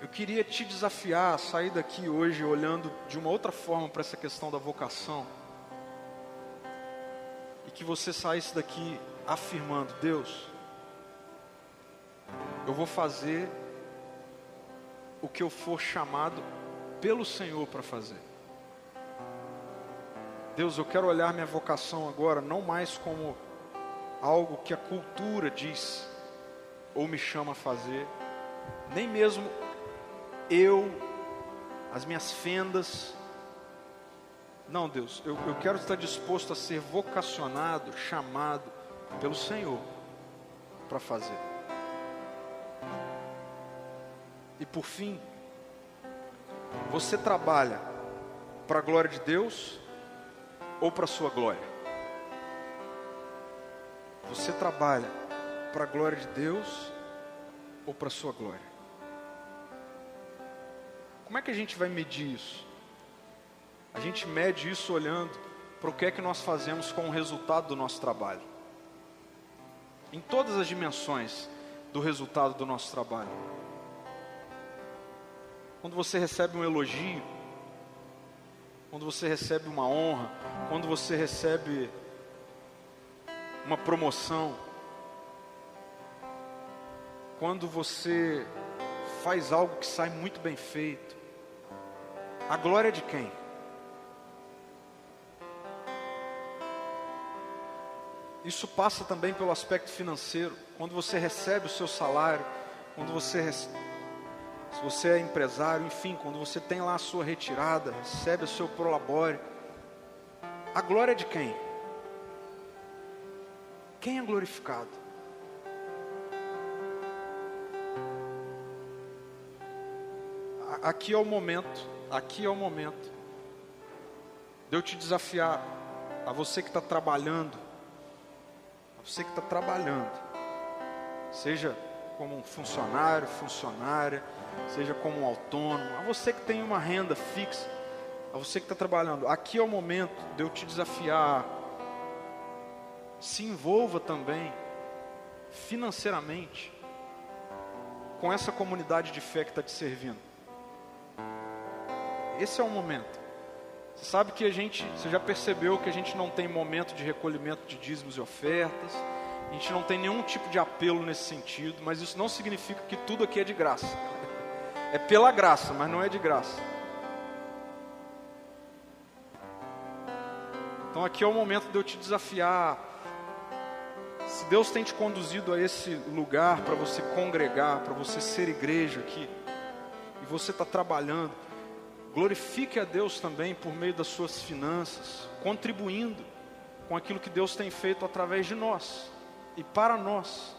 Eu queria te desafiar a sair daqui hoje olhando de uma outra forma para essa questão da vocação. que você saísse daqui afirmando: Deus, eu vou fazer o que eu for chamado pelo Senhor para fazer. Deus, eu quero olhar minha vocação agora não mais como algo que a cultura diz ou me chama a fazer, nem mesmo eu, as minhas fendas. Não, Deus, eu, eu quero estar disposto a ser vocacionado, chamado pelo Senhor para fazer. E por fim, você trabalha para a glória de Deus ou para a sua glória? Você trabalha para a glória de Deus ou para a sua glória? Como é que a gente vai medir isso? A gente mede isso olhando para o que é que nós fazemos com o resultado do nosso trabalho. Em todas as dimensões do resultado do nosso trabalho. Quando você recebe um elogio, quando você recebe uma honra, quando você recebe uma promoção, quando você faz algo que sai muito bem feito, a glória de quem? Isso passa também pelo aspecto financeiro. Quando você recebe o seu salário, quando você se você é empresário, enfim, quando você tem lá a sua retirada, recebe o seu prolabore, a glória de quem? Quem é glorificado? Aqui é o momento, aqui é o momento de eu te desafiar, a você que está trabalhando, a você que está trabalhando, seja como um funcionário, funcionária, seja como um autônomo, a você que tem uma renda fixa, a você que está trabalhando, aqui é o momento de eu te desafiar. Se envolva também financeiramente com essa comunidade de fé que está te servindo. Esse é o momento. Você sabe que a gente, você já percebeu que a gente não tem momento de recolhimento de dízimos e ofertas, a gente não tem nenhum tipo de apelo nesse sentido, mas isso não significa que tudo aqui é de graça. É pela graça, mas não é de graça. Então aqui é o momento de eu te desafiar. Se Deus tem te conduzido a esse lugar para você congregar, para você ser igreja aqui, e você está trabalhando, glorifique a Deus também por meio das suas finanças, contribuindo com aquilo que Deus tem feito através de nós e para nós.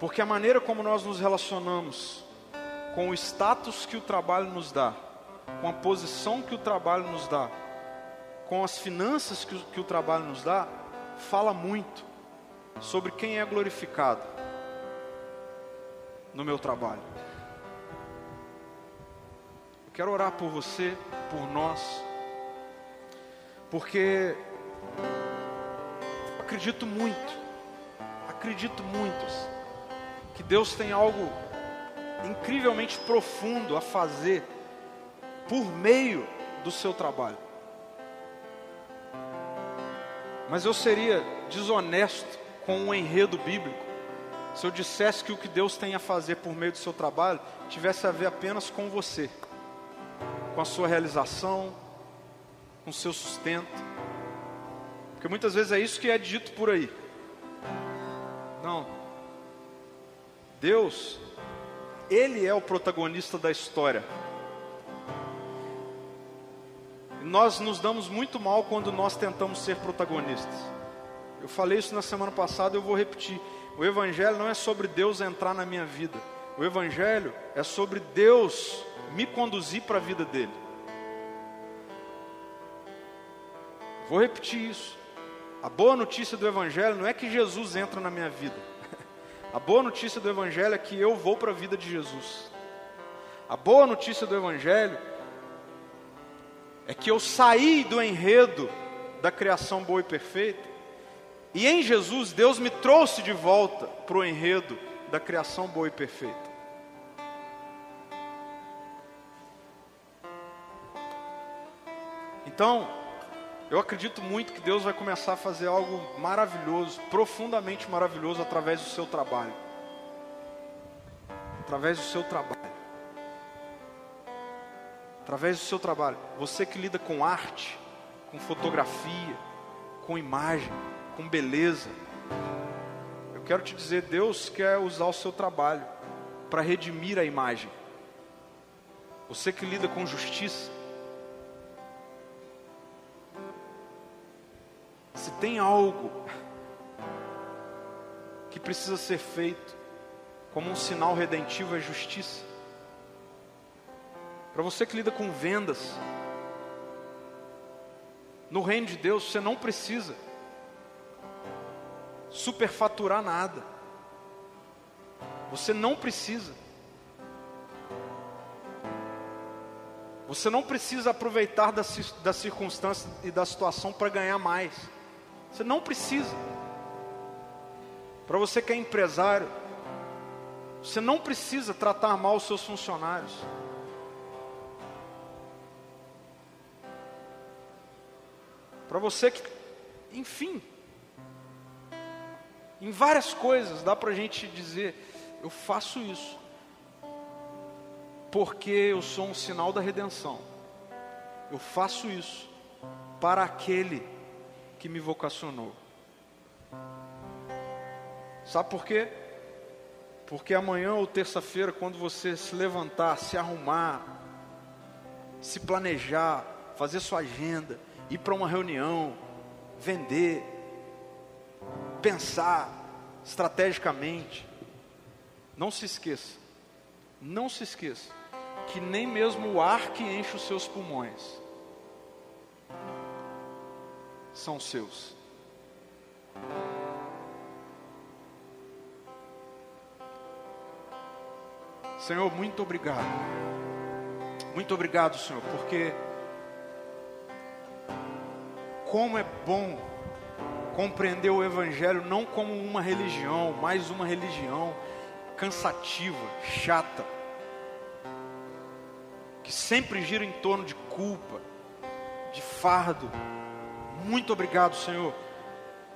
Porque a maneira como nós nos relacionamos com o status que o trabalho nos dá, com a posição que o trabalho nos dá, com as finanças que o, que o trabalho nos dá, fala muito sobre quem é glorificado no meu trabalho. Eu quero orar por você, por nós, porque acredito muito, acredito muito que Deus tem algo incrivelmente profundo a fazer por meio do seu trabalho. Mas eu seria desonesto com o enredo bíblico se eu dissesse que o que Deus tem a fazer por meio do seu trabalho tivesse a ver apenas com você, com a sua realização, com o seu sustento. Porque muitas vezes é isso que é dito por aí. Não, Deus, Ele é o protagonista da história. Nós nos damos muito mal quando nós tentamos ser protagonistas. Eu falei isso na semana passada, eu vou repetir. O Evangelho não é sobre Deus entrar na minha vida. O Evangelho é sobre Deus me conduzir para a vida dele. Vou repetir isso. A boa notícia do Evangelho não é que Jesus entra na minha vida. A boa notícia do Evangelho é que eu vou para a vida de Jesus. A boa notícia do Evangelho é que eu saí do enredo da criação boa e perfeita, e em Jesus Deus me trouxe de volta para o enredo da criação boa e perfeita. Então, eu acredito muito que Deus vai começar a fazer algo maravilhoso, profundamente maravilhoso através do seu trabalho. Através do seu trabalho. Através do seu trabalho. Você que lida com arte, com fotografia, com imagem, com beleza. Eu quero te dizer, Deus quer usar o seu trabalho para redimir a imagem. Você que lida com justiça, se tem algo que precisa ser feito como um sinal redentivo é justiça. Para você que lida com vendas, no reino de Deus você não precisa superfaturar nada. Você não precisa. Você não precisa aproveitar da, da e da situação para ganhar mais. Você não precisa. Para você que é empresário, você não precisa tratar mal os seus funcionários. Para você que, enfim, em várias coisas dá para a gente dizer: eu faço isso porque eu sou um sinal da redenção. Eu faço isso para aquele que me vocacionou. Sabe por quê? Porque amanhã ou terça-feira, quando você se levantar, se arrumar, se planejar, fazer sua agenda, ir para uma reunião, vender, pensar estrategicamente, não se esqueça, não se esqueça, que nem mesmo o ar que enche os seus pulmões são seus. Senhor, muito obrigado. Muito obrigado, Senhor, porque como é bom compreender o Evangelho não como uma religião, mais uma religião cansativa, chata, que sempre gira em torno de culpa, de fardo. Muito obrigado, Senhor,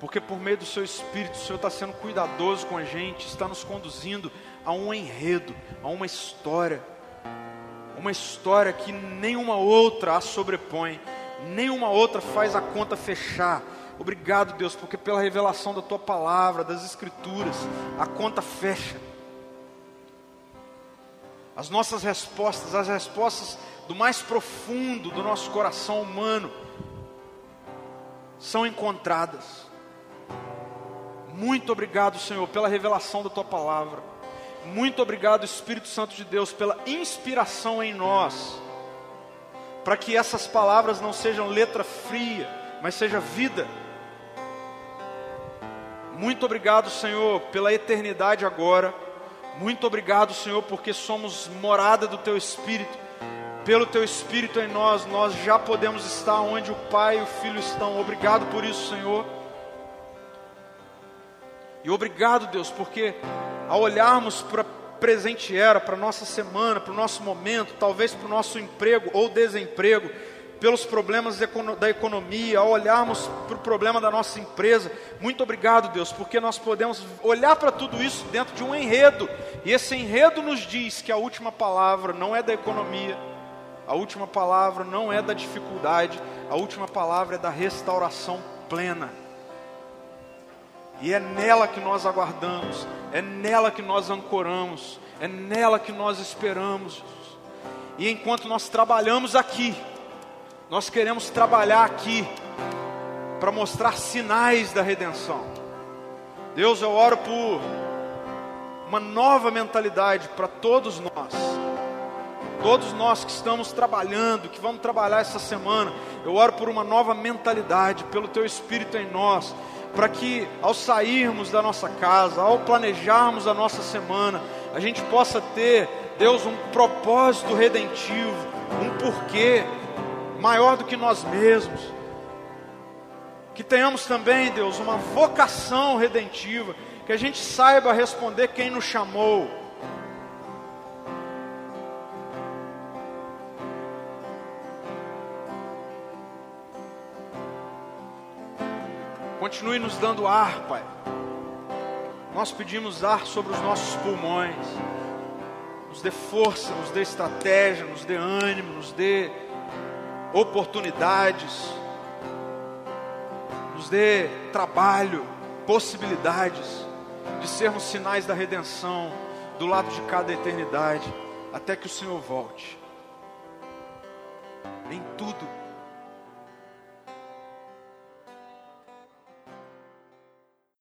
porque por meio do Seu Espírito, o Senhor está sendo cuidadoso com a gente, está nos conduzindo a um enredo, a uma história, uma história que nenhuma outra a sobrepõe, nenhuma outra faz a conta fechar. Obrigado, Deus, porque pela revelação da tua palavra, das Escrituras, a conta fecha. As nossas respostas, as respostas do mais profundo do nosso coração humano, são encontradas. Muito obrigado, Senhor, pela revelação da tua palavra. Muito obrigado, Espírito Santo de Deus, pela inspiração em nós, para que essas palavras não sejam letra fria, mas seja vida. Muito obrigado, Senhor, pela eternidade agora muito obrigado, Senhor, porque somos morada do Teu Espírito. Pelo Teu Espírito em nós, nós já podemos estar onde o Pai e o Filho estão. Obrigado por isso, Senhor. E obrigado, Deus, porque ao olharmos para a presente era, para a nossa semana, para o nosso momento, talvez para o nosso emprego ou desemprego, pelos problemas da economia, ao olharmos para o problema da nossa empresa. Muito obrigado, Deus, porque nós podemos olhar para tudo isso dentro de um enredo, e esse enredo nos diz que a última palavra não é da economia, a última palavra não é da dificuldade, a última palavra é da restauração plena. E é nela que nós aguardamos, é nela que nós ancoramos, é nela que nós esperamos. E enquanto nós trabalhamos aqui, nós queremos trabalhar aqui para mostrar sinais da redenção. Deus, eu oro por uma nova mentalidade para todos nós. Todos nós que estamos trabalhando, que vamos trabalhar essa semana, eu oro por uma nova mentalidade, pelo Teu Espírito em nós, para que ao sairmos da nossa casa, ao planejarmos a nossa semana, a gente possa ter, Deus, um propósito redentivo, um porquê, maior do que nós mesmos. Que tenhamos também, Deus, uma vocação redentiva, que a gente saiba responder quem nos chamou. Continue nos dando ar, Pai. Nós pedimos ar sobre os nossos pulmões. Nos dê força, nos dê estratégia, nos dê ânimo, nos dê oportunidades, nos dê trabalho, possibilidades de sermos sinais da redenção do lado de cada eternidade, até que o Senhor volte. Em tudo